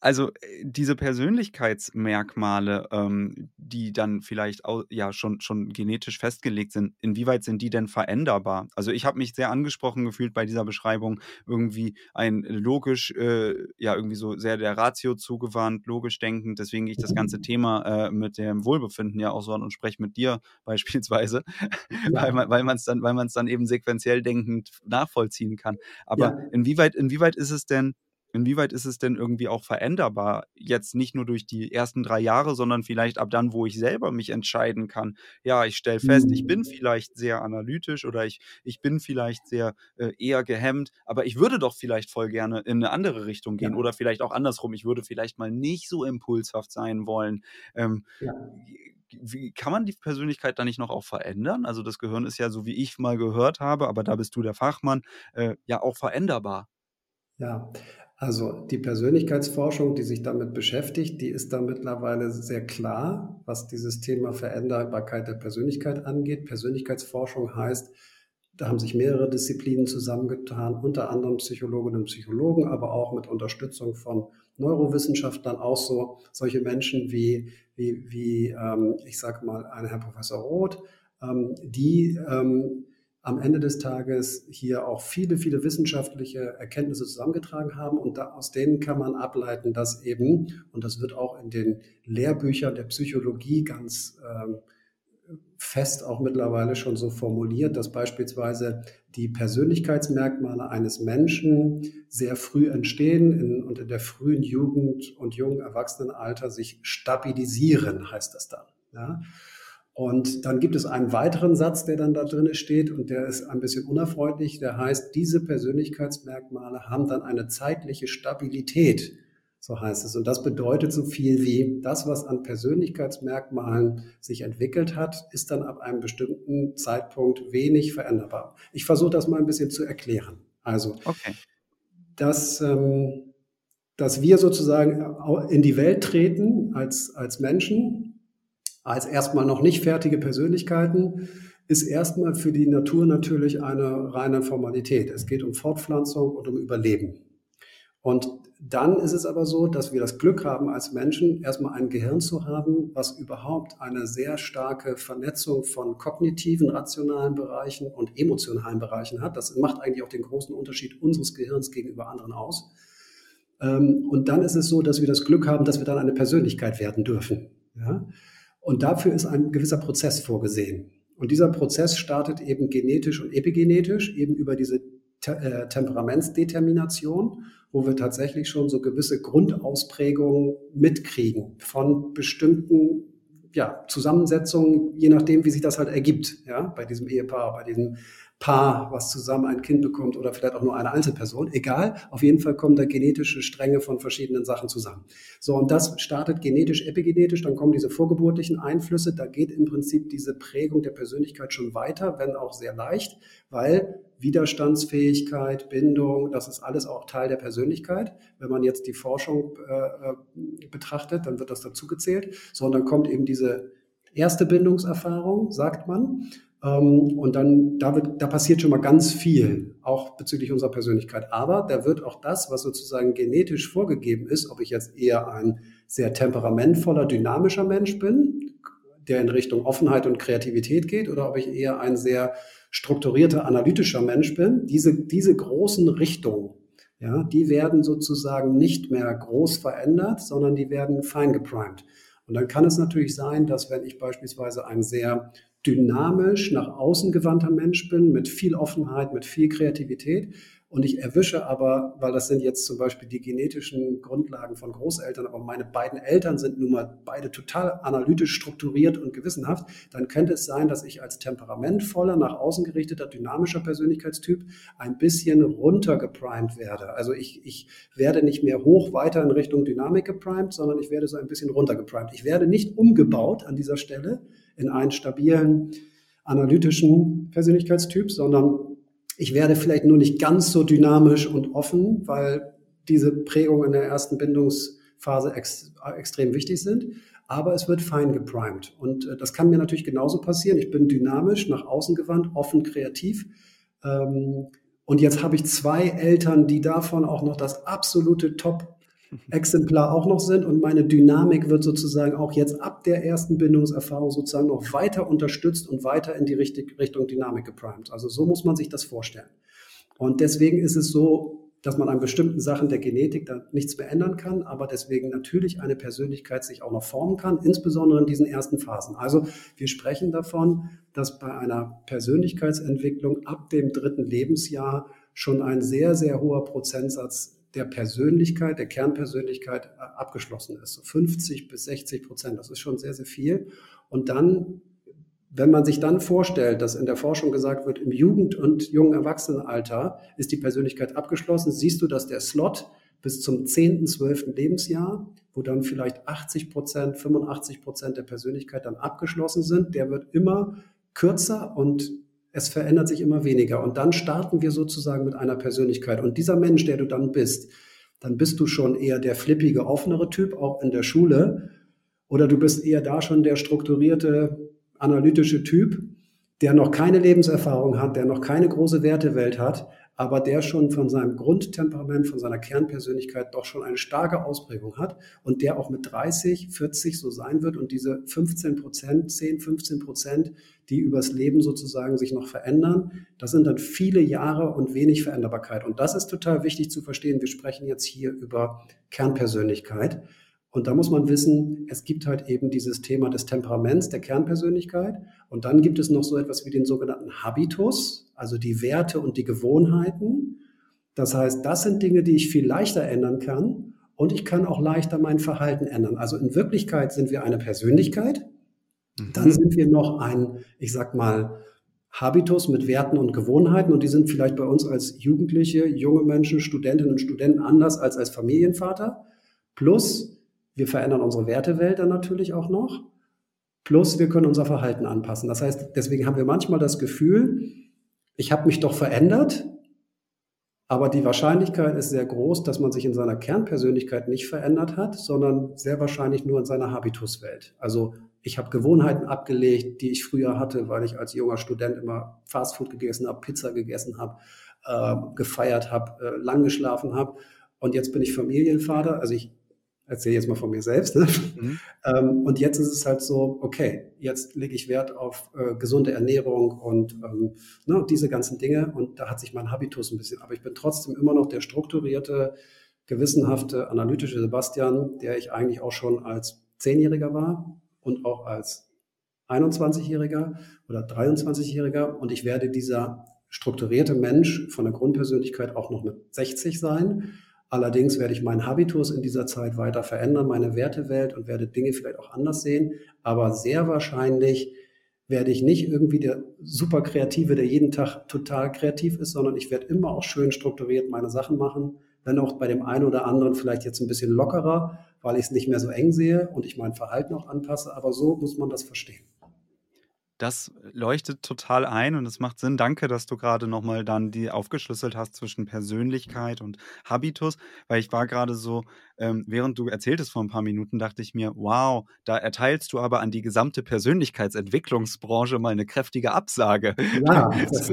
Speaker 2: also, äh, diese Persönlichkeitsmerkmale, ähm, die dann vielleicht au ja, schon schon genetisch festgelegt sind, inwieweit sind die denn veränderbar? Also, ich habe mich sehr angesprochen gefühlt bei dieser Beschreibung, irgendwie ein logisch äh, ja, irgendwie so sehr der Ratio zugewandt, logisch denkend, deswegen gehe ich das ganze Thema, äh, mit dem Wohlbefinden ja auch so an und spreche mit dir *laughs* beispielsweise, weil man weil man's dann weil man's dann eben sequenziell denkend nachvollziehen kann. Aber Ja. inwieweit inwieweit ist es denn Inwieweit ist es denn irgendwie auch veränderbar? Jetzt nicht nur durch die ersten drei Jahre, sondern vielleicht ab dann, wo ich selber mich entscheiden kann. Ja, ich stelle fest, ich bin mhm. vielleicht sehr analytisch oder ich, ich bin vielleicht sehr äh, eher gehemmt, aber ich würde doch vielleicht voll gerne in eine andere Richtung gehen ja. oder vielleicht auch andersrum. Ich würde vielleicht mal nicht so impulshaft sein wollen. Ähm, ja. Wie kann man die Persönlichkeit da nicht noch auch verändern? Also das Gehirn ist ja, so wie ich mal gehört habe, aber da bist du der Fachmann, äh, ja auch veränderbar.
Speaker 1: Ja, also die Persönlichkeitsforschung, die sich damit beschäftigt, die ist da mittlerweile sehr klar, was dieses Thema Veränderbarkeit der Persönlichkeit angeht. Persönlichkeitsforschung heißt, da haben sich mehrere Disziplinen zusammengetan, unter anderem Psychologinnen und Psychologen, aber auch mit Unterstützung von Neurowissenschaftlern, auch so solche Menschen wie, wie, wie ähm, ich sage mal, ein Herr Professor Roth, ähm, die ähm, am Ende des Tages hier auch viele, viele wissenschaftliche Erkenntnisse zusammengetragen haben. Und da, aus denen kann man ableiten, dass eben, und das wird auch in den Lehrbüchern der Psychologie ganz ähm, fest auch mittlerweile schon so formuliert, dass beispielsweise die Persönlichkeitsmerkmale eines Menschen sehr früh entstehen in, und in der frühen Jugend und jungen Erwachsenenalter sich stabilisieren, heißt das dann. Ja? Und dann gibt es einen weiteren Satz, der dann da drin steht und der ist ein bisschen unerfreulich. Der heißt, diese Persönlichkeitsmerkmale haben dann eine zeitliche Stabilität, so heißt es. Und das bedeutet so viel wie, das, was an Persönlichkeitsmerkmalen sich entwickelt hat, ist dann ab einem bestimmten Zeitpunkt wenig veränderbar. Ich versuche das mal ein bisschen zu erklären. Also, okay. dass, ähm, dass wir sozusagen in die Welt treten als, als Menschen, als erstmal noch nicht fertige Persönlichkeiten, ist erstmal für die Natur natürlich eine reine Formalität. Es geht um Fortpflanzung und um Überleben. Und dann ist es aber so, dass wir das Glück haben, als Menschen erstmal ein Gehirn zu haben, was überhaupt eine sehr starke Vernetzung von kognitiven, rationalen Bereichen und emotionalen Bereichen hat. Das macht eigentlich auch den großen Unterschied unseres Gehirns gegenüber anderen aus. Ähm, und dann ist es so, dass wir das Glück haben, dass wir dann eine Persönlichkeit werden dürfen. Ja? Und dafür ist ein gewisser Prozess vorgesehen. Und dieser Prozess startet eben genetisch und epigenetisch, eben über diese Te äh, Temperamentsdetermination, wo wir tatsächlich schon so gewisse Grundausprägungen mitkriegen von bestimmten ja, Zusammensetzungen, je nachdem, wie sich das halt ergibt, ja, bei diesem Ehepaar, bei diesem Paar, was zusammen ein Kind bekommt oder vielleicht auch nur eine Einzelperson. Egal, auf jeden Fall kommen da genetische Stränge von verschiedenen Sachen zusammen. So, und das startet genetisch, epigenetisch, dann kommen diese vorgeburtlichen Einflüsse. Da geht im Prinzip diese Prägung der Persönlichkeit schon weiter, wenn auch sehr leicht, weil Widerstandsfähigkeit, Bindung, das ist alles auch Teil der Persönlichkeit. Wenn man jetzt die Forschung äh, äh betrachtet, dann wird das dazu gezählt. So, und dann kommt eben diese erste Bindungserfahrung, sagt man. Ähm, und dann, da, wird, da passiert schon mal ganz viel, auch bezüglich unserer Persönlichkeit. Aber da wird auch das, was sozusagen genetisch vorgegeben ist, ob ich jetzt eher ein sehr temperamentvoller, dynamischer Mensch bin, der in Richtung Offenheit und Kreativität geht, oder ob ich eher ein sehr strukturierter, analytischer Mensch bin, diese, diese großen Richtungen, ja, die werden sozusagen nicht mehr groß verändert, sondern die werden fein geprimed. Und dann kann es natürlich sein, dass wenn ich beispielsweise ein sehr dynamisch, nach außen gewandter Mensch bin, mit viel Offenheit, mit viel Kreativität. Und ich erwische aber, weil das sind jetzt zum Beispiel die genetischen Grundlagen von Großeltern, aber meine beiden Eltern sind nun mal beide total analytisch strukturiert und gewissenhaft, dann könnte es sein, dass ich als temperamentvoller, nach außen gerichteter, dynamischer Persönlichkeitstyp ein bisschen runtergeprimed werde. Also ich, ich werde nicht mehr hoch weiter in Richtung Dynamik geprimed, sondern ich werde so ein bisschen runtergeprimed. Ich werde nicht umgebaut an dieser Stelle, in einen stabilen analytischen Persönlichkeitstyp, sondern ich werde vielleicht nur nicht ganz so dynamisch und offen, weil diese Prägungen in der ersten Bindungsphase ex extrem wichtig sind. Aber es wird fein geprimed. Und äh, das kann mir natürlich genauso passieren. Ich bin dynamisch, nach außen gewandt, offen, kreativ. Ähm, und jetzt habe ich zwei Eltern, die davon auch noch das absolute Top Exemplar auch noch sind und meine Dynamik wird sozusagen auch jetzt ab der ersten Bindungserfahrung sozusagen noch weiter unterstützt und weiter in die Richtung Dynamik geprimed. Also so muss man sich das vorstellen. Und deswegen ist es so, dass man an bestimmten Sachen der Genetik da nichts mehr ändern kann, aber deswegen natürlich eine Persönlichkeit sich auch noch formen kann, insbesondere in diesen ersten Phasen. Also wir sprechen davon, dass bei einer Persönlichkeitsentwicklung ab dem dritten Lebensjahr schon ein sehr, sehr hoher Prozentsatz der Persönlichkeit, der Kernpersönlichkeit äh, abgeschlossen ist. So 50 bis 60 Prozent, das ist schon sehr, sehr viel. Und dann, wenn man sich dann vorstellt, dass in der Forschung gesagt wird, im Jugend- und jungen Erwachsenenalter ist die Persönlichkeit abgeschlossen, siehst du, dass der Slot bis zum 10., 12. Lebensjahr, wo dann vielleicht 80 Prozent, 85 Prozent der Persönlichkeit dann abgeschlossen sind, der wird immer kürzer und es verändert sich immer weniger. Und dann starten wir sozusagen mit einer Persönlichkeit. Und dieser Mensch, der du dann bist, dann bist du schon eher der flippige, offenere Typ, auch in der Schule. Oder du bist eher da schon der strukturierte, analytische Typ, der noch keine Lebenserfahrung hat, der noch keine große Wertewelt hat, aber der schon von seinem Grundtemperament, von seiner Kernpersönlichkeit doch schon eine starke Ausprägung hat und der auch mit 30, 40 so sein wird und diese 15 Prozent, 10, 15 Prozent, die übers Leben sozusagen sich noch verändern, das sind dann viele Jahre und wenig Veränderbarkeit. Und das ist total wichtig zu verstehen. Wir sprechen jetzt hier über Kernpersönlichkeit. Und da muss man wissen, es gibt halt eben dieses Thema des Temperaments, der Kernpersönlichkeit. Und dann gibt es noch so etwas wie den sogenannten Habitus, also die Werte und die Gewohnheiten. Das heißt, das sind Dinge, die ich viel leichter ändern kann. Und ich kann auch leichter mein Verhalten ändern. Also in Wirklichkeit sind wir eine Persönlichkeit, Mhm. Dann sind wir noch ein, ich sag mal, Habitus mit Werten und Gewohnheiten und die sind vielleicht bei uns als Jugendliche, junge Menschen, Studentinnen und Studenten anders als als Familienvater. Plus, wir verändern unsere Wertewelt dann natürlich auch noch. Plus, wir können unser Verhalten anpassen. Das heißt, deswegen haben wir manchmal das Gefühl, ich habe mich doch verändert, aber die Wahrscheinlichkeit ist sehr groß, dass man sich in seiner Kernpersönlichkeit nicht verändert hat, sondern sehr wahrscheinlich nur in seiner Habituswelt. Also ich habe Gewohnheiten abgelegt, die ich früher hatte, weil ich als junger Student immer Fastfood gegessen habe, Pizza gegessen habe, äh, gefeiert habe, äh, lang geschlafen habe. Und jetzt bin ich Familienvater. Also ich erzähle jetzt mal von mir selbst. Ne? Mhm. Ähm, und jetzt ist es halt so, okay, jetzt lege ich Wert auf äh, gesunde Ernährung und ähm, ne, diese ganzen Dinge. Und da hat sich mein Habitus ein bisschen, aber ich bin trotzdem immer noch der strukturierte, gewissenhafte, analytische Sebastian, der ich eigentlich auch schon als Zehnjähriger war und auch als 21-Jähriger oder 23-Jähriger. Und ich werde dieser strukturierte Mensch von der Grundpersönlichkeit auch noch mit 60 sein. Allerdings werde ich meinen Habitus in dieser Zeit weiter verändern, meine Wertewelt und werde Dinge vielleicht auch anders sehen. Aber sehr wahrscheinlich werde ich nicht irgendwie der super Kreative, der jeden Tag total kreativ ist, sondern ich werde immer auch schön strukturiert meine Sachen machen, wenn auch bei dem einen oder anderen vielleicht jetzt ein bisschen lockerer, weil ich es nicht mehr so eng sehe und ich mein Verhalten auch anpasse. Aber so muss man das verstehen.
Speaker 2: Das leuchtet total ein und es macht Sinn. Danke, dass du gerade nochmal dann die aufgeschlüsselt hast zwischen Persönlichkeit und Habitus, weil ich war gerade so, ähm, während du erzähltest vor ein paar Minuten, dachte ich mir, wow, da erteilst du aber an die gesamte Persönlichkeitsentwicklungsbranche mal eine kräftige Absage. Ja, *laughs*
Speaker 1: ist,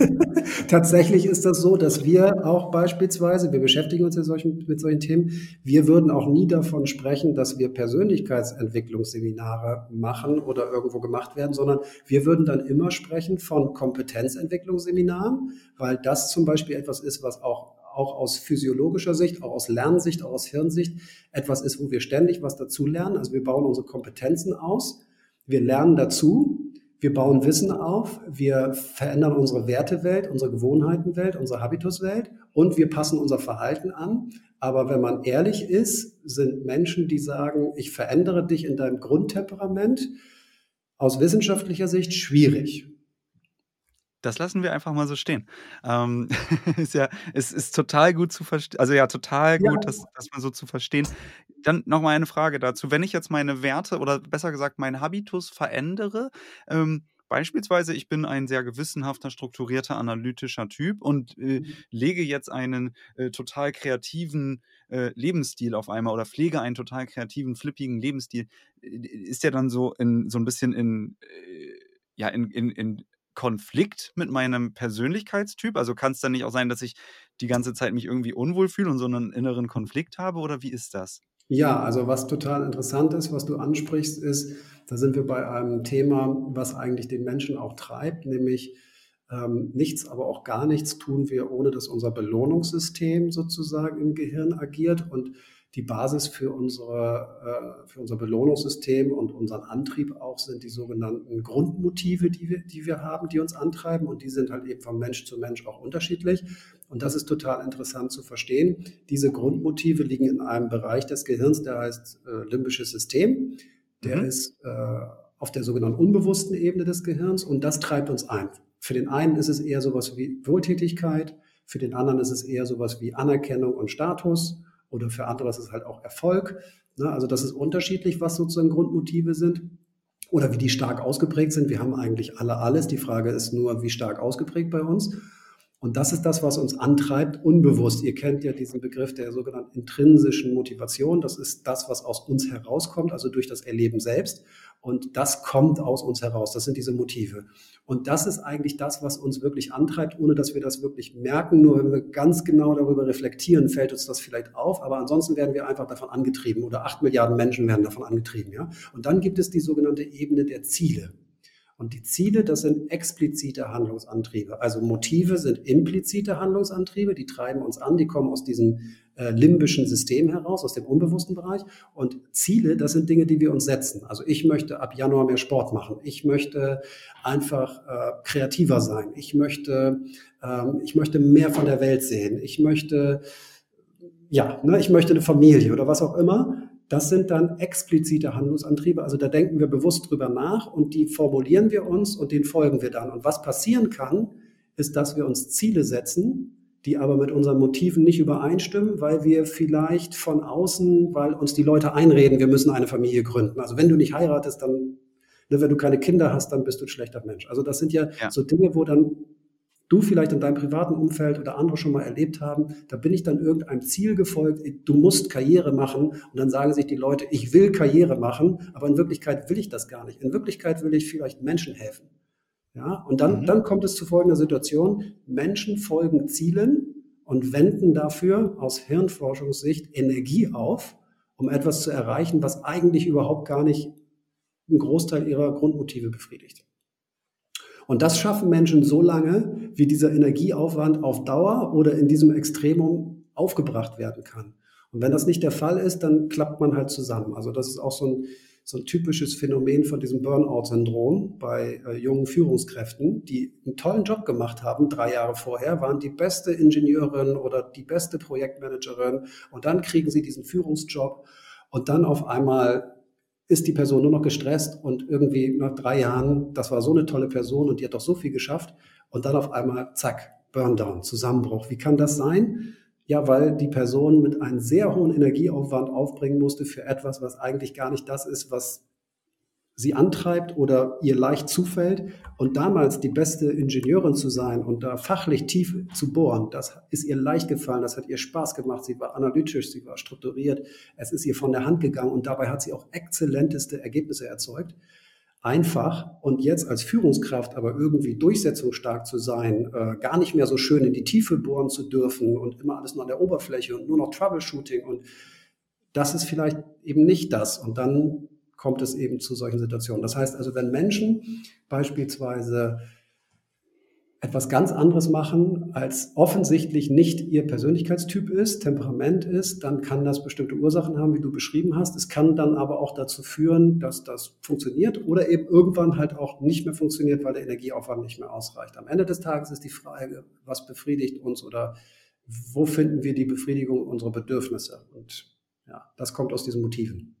Speaker 1: *laughs* tatsächlich ist das so, dass wir auch beispielsweise, wir beschäftigen uns ja solchen, mit solchen Themen, wir würden auch nie davon sprechen, dass wir Persönlichkeitsentwicklungsseminare machen oder irgendwo gemacht werden sondern wir würden dann immer sprechen von Kompetenzentwicklungsseminaren, weil das zum Beispiel etwas ist, was auch auch aus physiologischer Sicht, auch aus Lernsicht, auch aus Hirnsicht etwas ist, wo wir ständig was dazu lernen. Also wir bauen unsere Kompetenzen aus, wir lernen dazu, wir bauen Wissen auf, wir verändern unsere Wertewelt, unsere Gewohnheitenwelt, unsere Habituswelt und wir passen unser Verhalten an. Aber wenn man ehrlich ist, sind Menschen, die sagen, ich verändere dich in deinem Grundtemperament, aus wissenschaftlicher Sicht schwierig.
Speaker 2: Das lassen wir einfach mal so stehen. Ähm, *laughs* ist ja, es ist total gut zu verstehen, also ja, total gut, ja. Das, das mal so zu verstehen. Dann nochmal eine Frage dazu. Wenn ich jetzt meine Werte oder besser gesagt meinen Habitus verändere, ähm, Beispielsweise, ich bin ein sehr gewissenhafter, strukturierter, analytischer Typ und äh, mhm. lege jetzt einen äh, total kreativen äh, Lebensstil auf einmal oder pflege einen total kreativen, flippigen Lebensstil. Ist der dann so in so ein bisschen in, äh, ja, in, in, in Konflikt mit meinem Persönlichkeitstyp? Also kann es dann nicht auch sein, dass ich die ganze Zeit mich irgendwie unwohl fühle und so einen inneren Konflikt habe oder wie ist das?
Speaker 1: Ja, also was total interessant ist, was du ansprichst, ist, da sind wir bei einem Thema, was eigentlich den Menschen auch treibt, nämlich ähm, nichts, aber auch gar nichts tun wir, ohne dass unser Belohnungssystem sozusagen im Gehirn agiert und die Basis für, unsere, äh, für unser Belohnungssystem und unseren Antrieb auch sind die sogenannten Grundmotive, die wir, die wir haben, die uns antreiben. Und die sind halt eben von Mensch zu Mensch auch unterschiedlich. Und das ist total interessant zu verstehen. Diese Grundmotive liegen in einem Bereich des Gehirns, der heißt äh, limbisches System. Der mhm. ist äh, auf der sogenannten unbewussten Ebene des Gehirns und das treibt uns ein. Für den einen ist es eher sowas wie Wohltätigkeit, für den anderen ist es eher sowas wie Anerkennung und Status oder für andere ist es halt auch Erfolg. Ne? Also das ist unterschiedlich, was sozusagen Grundmotive sind oder wie die stark ausgeprägt sind. Wir haben eigentlich alle alles. Die Frage ist nur, wie stark ausgeprägt bei uns. Und das ist das, was uns antreibt, unbewusst. Ihr kennt ja diesen Begriff der sogenannten intrinsischen Motivation. Das ist das, was aus uns herauskommt, also durch das Erleben selbst. Und das kommt aus uns heraus. Das sind diese Motive. Und das ist eigentlich das, was uns wirklich antreibt, ohne dass wir das wirklich merken. Nur wenn wir ganz genau darüber reflektieren, fällt uns das vielleicht auf. Aber ansonsten werden wir einfach davon angetrieben oder acht Milliarden Menschen werden davon angetrieben. Ja? Und dann gibt es die sogenannte Ebene der Ziele. Und die Ziele, das sind explizite Handlungsantriebe. Also Motive sind implizite Handlungsantriebe, die treiben uns an, die kommen aus diesem äh, limbischen System heraus, aus dem unbewussten Bereich. Und Ziele, das sind Dinge, die wir uns setzen. Also ich möchte ab Januar mehr Sport machen. Ich möchte einfach äh, kreativer sein. Ich möchte, ähm, ich möchte mehr von der Welt sehen. Ich möchte, ja, ne, ich möchte eine Familie oder was auch immer. Das sind dann explizite Handlungsantriebe. Also da denken wir bewusst drüber nach und die formulieren wir uns und den folgen wir dann. Und was passieren kann, ist, dass wir uns Ziele setzen, die aber mit unseren Motiven nicht übereinstimmen, weil wir vielleicht von außen, weil uns die Leute einreden, wir müssen eine Familie gründen. Also wenn du nicht heiratest, dann, ne, wenn du keine Kinder hast, dann bist du ein schlechter Mensch. Also das sind ja, ja. so Dinge, wo dann du vielleicht in deinem privaten Umfeld oder andere schon mal erlebt haben, da bin ich dann irgendeinem Ziel gefolgt, du musst Karriere machen und dann sagen sich die Leute, ich will Karriere machen, aber in Wirklichkeit will ich das gar nicht. In Wirklichkeit will ich vielleicht Menschen helfen. Ja, und dann, mhm. dann kommt es zu folgender Situation. Menschen folgen Zielen und wenden dafür aus Hirnforschungssicht Energie auf, um etwas zu erreichen, was eigentlich überhaupt gar nicht einen Großteil ihrer Grundmotive befriedigt. Und das schaffen Menschen so lange, wie dieser Energieaufwand auf Dauer oder in diesem Extremum aufgebracht werden kann. Und wenn das nicht der Fall ist, dann klappt man halt zusammen. Also das ist auch so ein, so ein typisches Phänomen von diesem Burnout-Syndrom bei äh, jungen Führungskräften, die einen tollen Job gemacht haben, drei Jahre vorher, waren die beste Ingenieurin oder die beste Projektmanagerin und dann kriegen sie diesen Führungsjob und dann auf einmal ist die Person nur noch gestresst und irgendwie nach drei Jahren, das war so eine tolle Person und die hat doch so viel geschafft und dann auf einmal, zack, Burndown, Zusammenbruch. Wie kann das sein? Ja, weil die Person mit einem sehr hohen Energieaufwand aufbringen musste für etwas, was eigentlich gar nicht das ist, was sie antreibt oder ihr leicht zufällt. Und damals die beste Ingenieurin zu sein und da fachlich tief zu bohren, das ist ihr leicht gefallen, das hat ihr Spaß gemacht. Sie war analytisch, sie war strukturiert, es ist ihr von der Hand gegangen und dabei hat sie auch exzellenteste Ergebnisse erzeugt. Einfach und jetzt als Führungskraft aber irgendwie durchsetzungsstark zu sein, äh, gar nicht mehr so schön in die Tiefe bohren zu dürfen und immer alles nur an der Oberfläche und nur noch Troubleshooting und das ist vielleicht eben nicht das. Und dann kommt es eben zu solchen Situationen. Das heißt also, wenn Menschen beispielsweise etwas ganz anderes machen, als offensichtlich nicht ihr Persönlichkeitstyp ist, Temperament ist, dann kann das bestimmte Ursachen haben, wie du beschrieben hast. Es kann dann aber auch dazu führen, dass das funktioniert oder eben irgendwann halt auch nicht mehr funktioniert, weil der Energieaufwand nicht mehr ausreicht. Am Ende des Tages ist die Frage, was befriedigt uns oder wo finden wir die Befriedigung unserer Bedürfnisse? Und ja, das kommt aus diesen Motiven.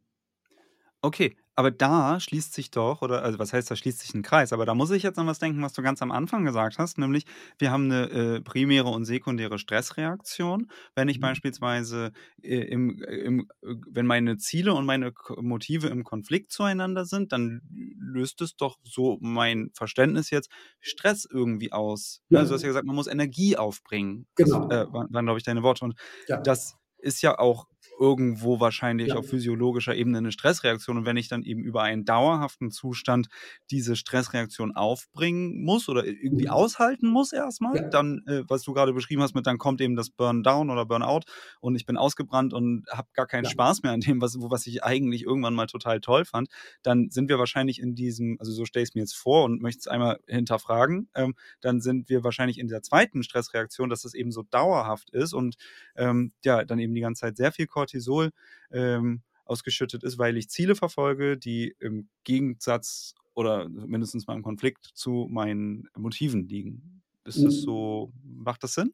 Speaker 2: Okay, aber da schließt sich doch, oder also was heißt, da schließt sich ein Kreis, aber da muss ich jetzt an was denken, was du ganz am Anfang gesagt hast, nämlich wir haben eine äh, primäre und sekundäre Stressreaktion. Wenn ich Mhm. beispielsweise äh, im, im, äh, wenn meine Ziele und meine Motive im Konflikt zueinander sind, dann löst es doch so mein Verständnis jetzt Stress irgendwie aus. Ja. Also du hast ja gesagt, man muss Energie aufbringen. Das Genau. äh, waren, waren glaube ich, deine Worte. Und Ja. das ist ja auch irgendwo wahrscheinlich ja. auf physiologischer Ebene eine Stressreaktion. Und wenn ich dann eben über einen dauerhaften Zustand diese Stressreaktion aufbringen muss oder irgendwie mhm. aushalten muss erstmal, ja. dann, äh, was du gerade beschrieben hast, mit dann kommt eben das Burn-Down oder Burnout und ich bin ausgebrannt und habe gar keinen ja. Spaß mehr an dem, was, was ich eigentlich irgendwann mal total toll fand, dann sind wir wahrscheinlich in diesem, also so stelle ich es mir jetzt vor und möchte es einmal hinterfragen, ähm, dann sind wir wahrscheinlich in der zweiten Stressreaktion, dass es eben so dauerhaft ist und ähm, ja, dann eben die ganze Zeit sehr viel Cortisol Cortisol ähm, ausgeschüttet ist, weil ich Ziele verfolge, die im Gegensatz oder mindestens mal im Konflikt zu meinen Motiven liegen. Ist das so, macht das Sinn?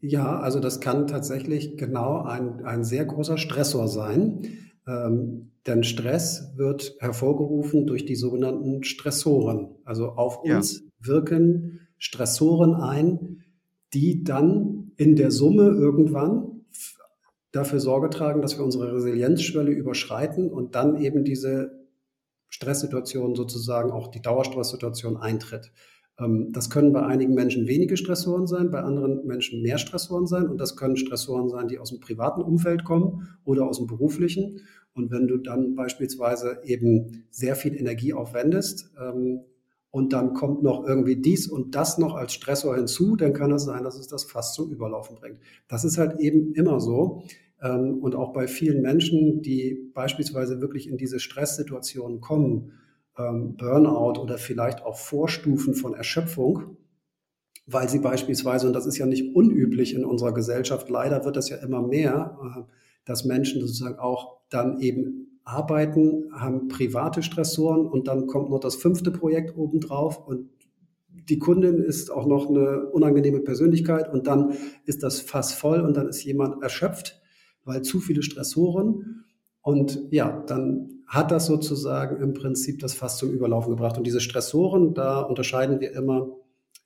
Speaker 1: Ja, also das kann tatsächlich genau ein, ein sehr großer Stressor sein. Ähm, denn Stress wird hervorgerufen durch die sogenannten Stressoren. Also auf uns ja. wirken Stressoren ein, die dann in der Summe irgendwann dafür Sorge tragen, dass wir unsere Resilienzschwelle überschreiten und dann eben diese Stresssituation sozusagen auch die Dauerstresssituation eintritt. Ähm, das können bei einigen Menschen wenige Stressoren sein, bei anderen Menschen mehr Stressoren sein und das können Stressoren sein, die aus dem privaten Umfeld kommen oder aus dem beruflichen. Und wenn du dann beispielsweise eben sehr viel Energie aufwendest, ähm, und dann kommt noch irgendwie dies und das noch als Stressor hinzu, dann kann es sein, dass es das fast zum Überlaufen bringt. Das ist halt eben immer so. Ähm, und auch bei vielen Menschen, die beispielsweise wirklich in diese Stresssituationen kommen, ähm, Burnout oder vielleicht auch Vorstufen von Erschöpfung, weil sie beispielsweise, und das ist ja nicht unüblich in unserer Gesellschaft, leider wird das ja immer mehr, äh, dass Menschen sozusagen auch dann eben arbeiten, haben private Stressoren und dann kommt noch das fünfte Projekt obendrauf und die Kundin ist auch noch eine unangenehme Persönlichkeit und dann ist das Fass voll und dann ist jemand erschöpft, weil zu viele Stressoren. Und ja, dann hat das sozusagen im Prinzip das Fass zum Überlaufen gebracht. Und diese Stressoren, da unterscheiden wir immer,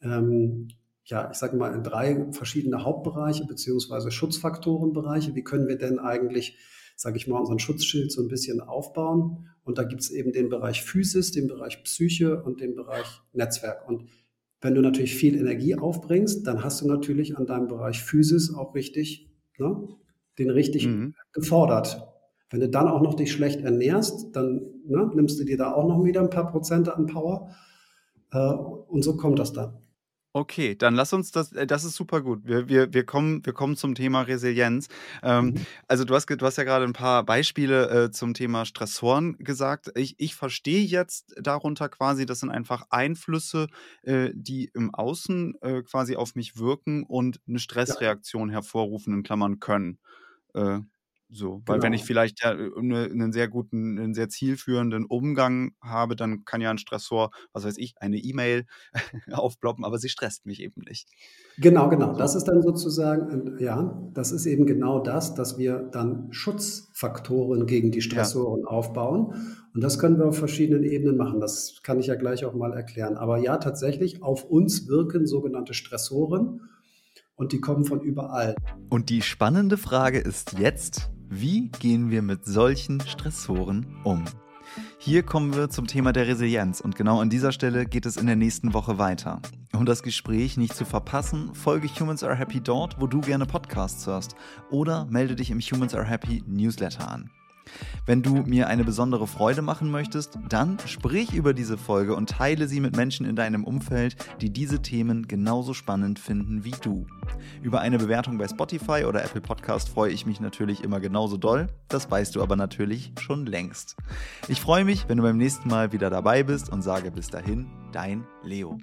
Speaker 1: ähm, ja, ich sage mal, in drei verschiedene Hauptbereiche beziehungsweise Schutzfaktorenbereiche. Wie können wir denn eigentlich, sage ich mal, unseren Schutzschild so ein bisschen aufbauen? Und da gibt es eben den Bereich Physis, den Bereich Psyche und den Bereich Netzwerk. Und wenn du natürlich viel Energie aufbringst, dann hast du natürlich an deinem Bereich Physis auch richtig, ne, den richtig mhm. gefordert. Wenn du dann auch noch dich schlecht ernährst, dann ne, nimmst du dir da auch noch wieder ein paar Prozente an Power. Äh, und so kommt das dann.
Speaker 2: Okay, dann lass uns das, äh, das ist super gut. Wir, wir, wir, kommen, wir kommen zum Thema Resilienz. Ähm, mhm. Also du hast, du hast ja gerade ein paar Beispiele äh, zum Thema Stressoren gesagt. Ich, ich verstehe jetzt darunter quasi, das sind einfach Einflüsse, äh, die im Außen äh, quasi auf mich wirken und eine Stressreaktion hervorrufen, in Klammern können. Äh, so, weil genau. wenn ich genau. vielleicht ja ne, einen sehr guten, einen sehr zielführenden Umgang habe, dann kann ja ein Stressor, was weiß ich, eine E-Mail *laughs* aufploppen, aber sie stresst mich eben nicht.
Speaker 1: Genau, genau. Das ist dann sozusagen, ja, das ist eben genau das, dass wir dann Schutzfaktoren gegen die Stressoren ja. aufbauen. Und das können wir auf verschiedenen Ebenen machen. Das kann ich ja gleich auch mal erklären. Aber ja, tatsächlich, auf uns wirken sogenannte Stressoren und die kommen von überall.
Speaker 2: Und die spannende Frage ist jetzt, wie gehen wir mit solchen Stressoren um? Hier kommen wir zum Thema der Resilienz und genau an dieser Stelle geht es in der nächsten Woche weiter. Um das Gespräch nicht zu verpassen, folge Humans Are Happy dort, wo du gerne Podcasts hörst oder melde dich im Humans Are Happy Newsletter an. Wenn du mir eine besondere Freude machen möchtest, dann sprich über diese Folge und teile sie mit Menschen in deinem Umfeld, die diese Themen genauso spannend finden wie du. Über eine Bewertung bei Spotify oder Apple Podcast freue ich mich natürlich immer genauso doll. Das weißt du aber natürlich schon längst. Ich freue mich, wenn du beim nächsten Mal wieder dabei bist und sage bis dahin, dein Leo.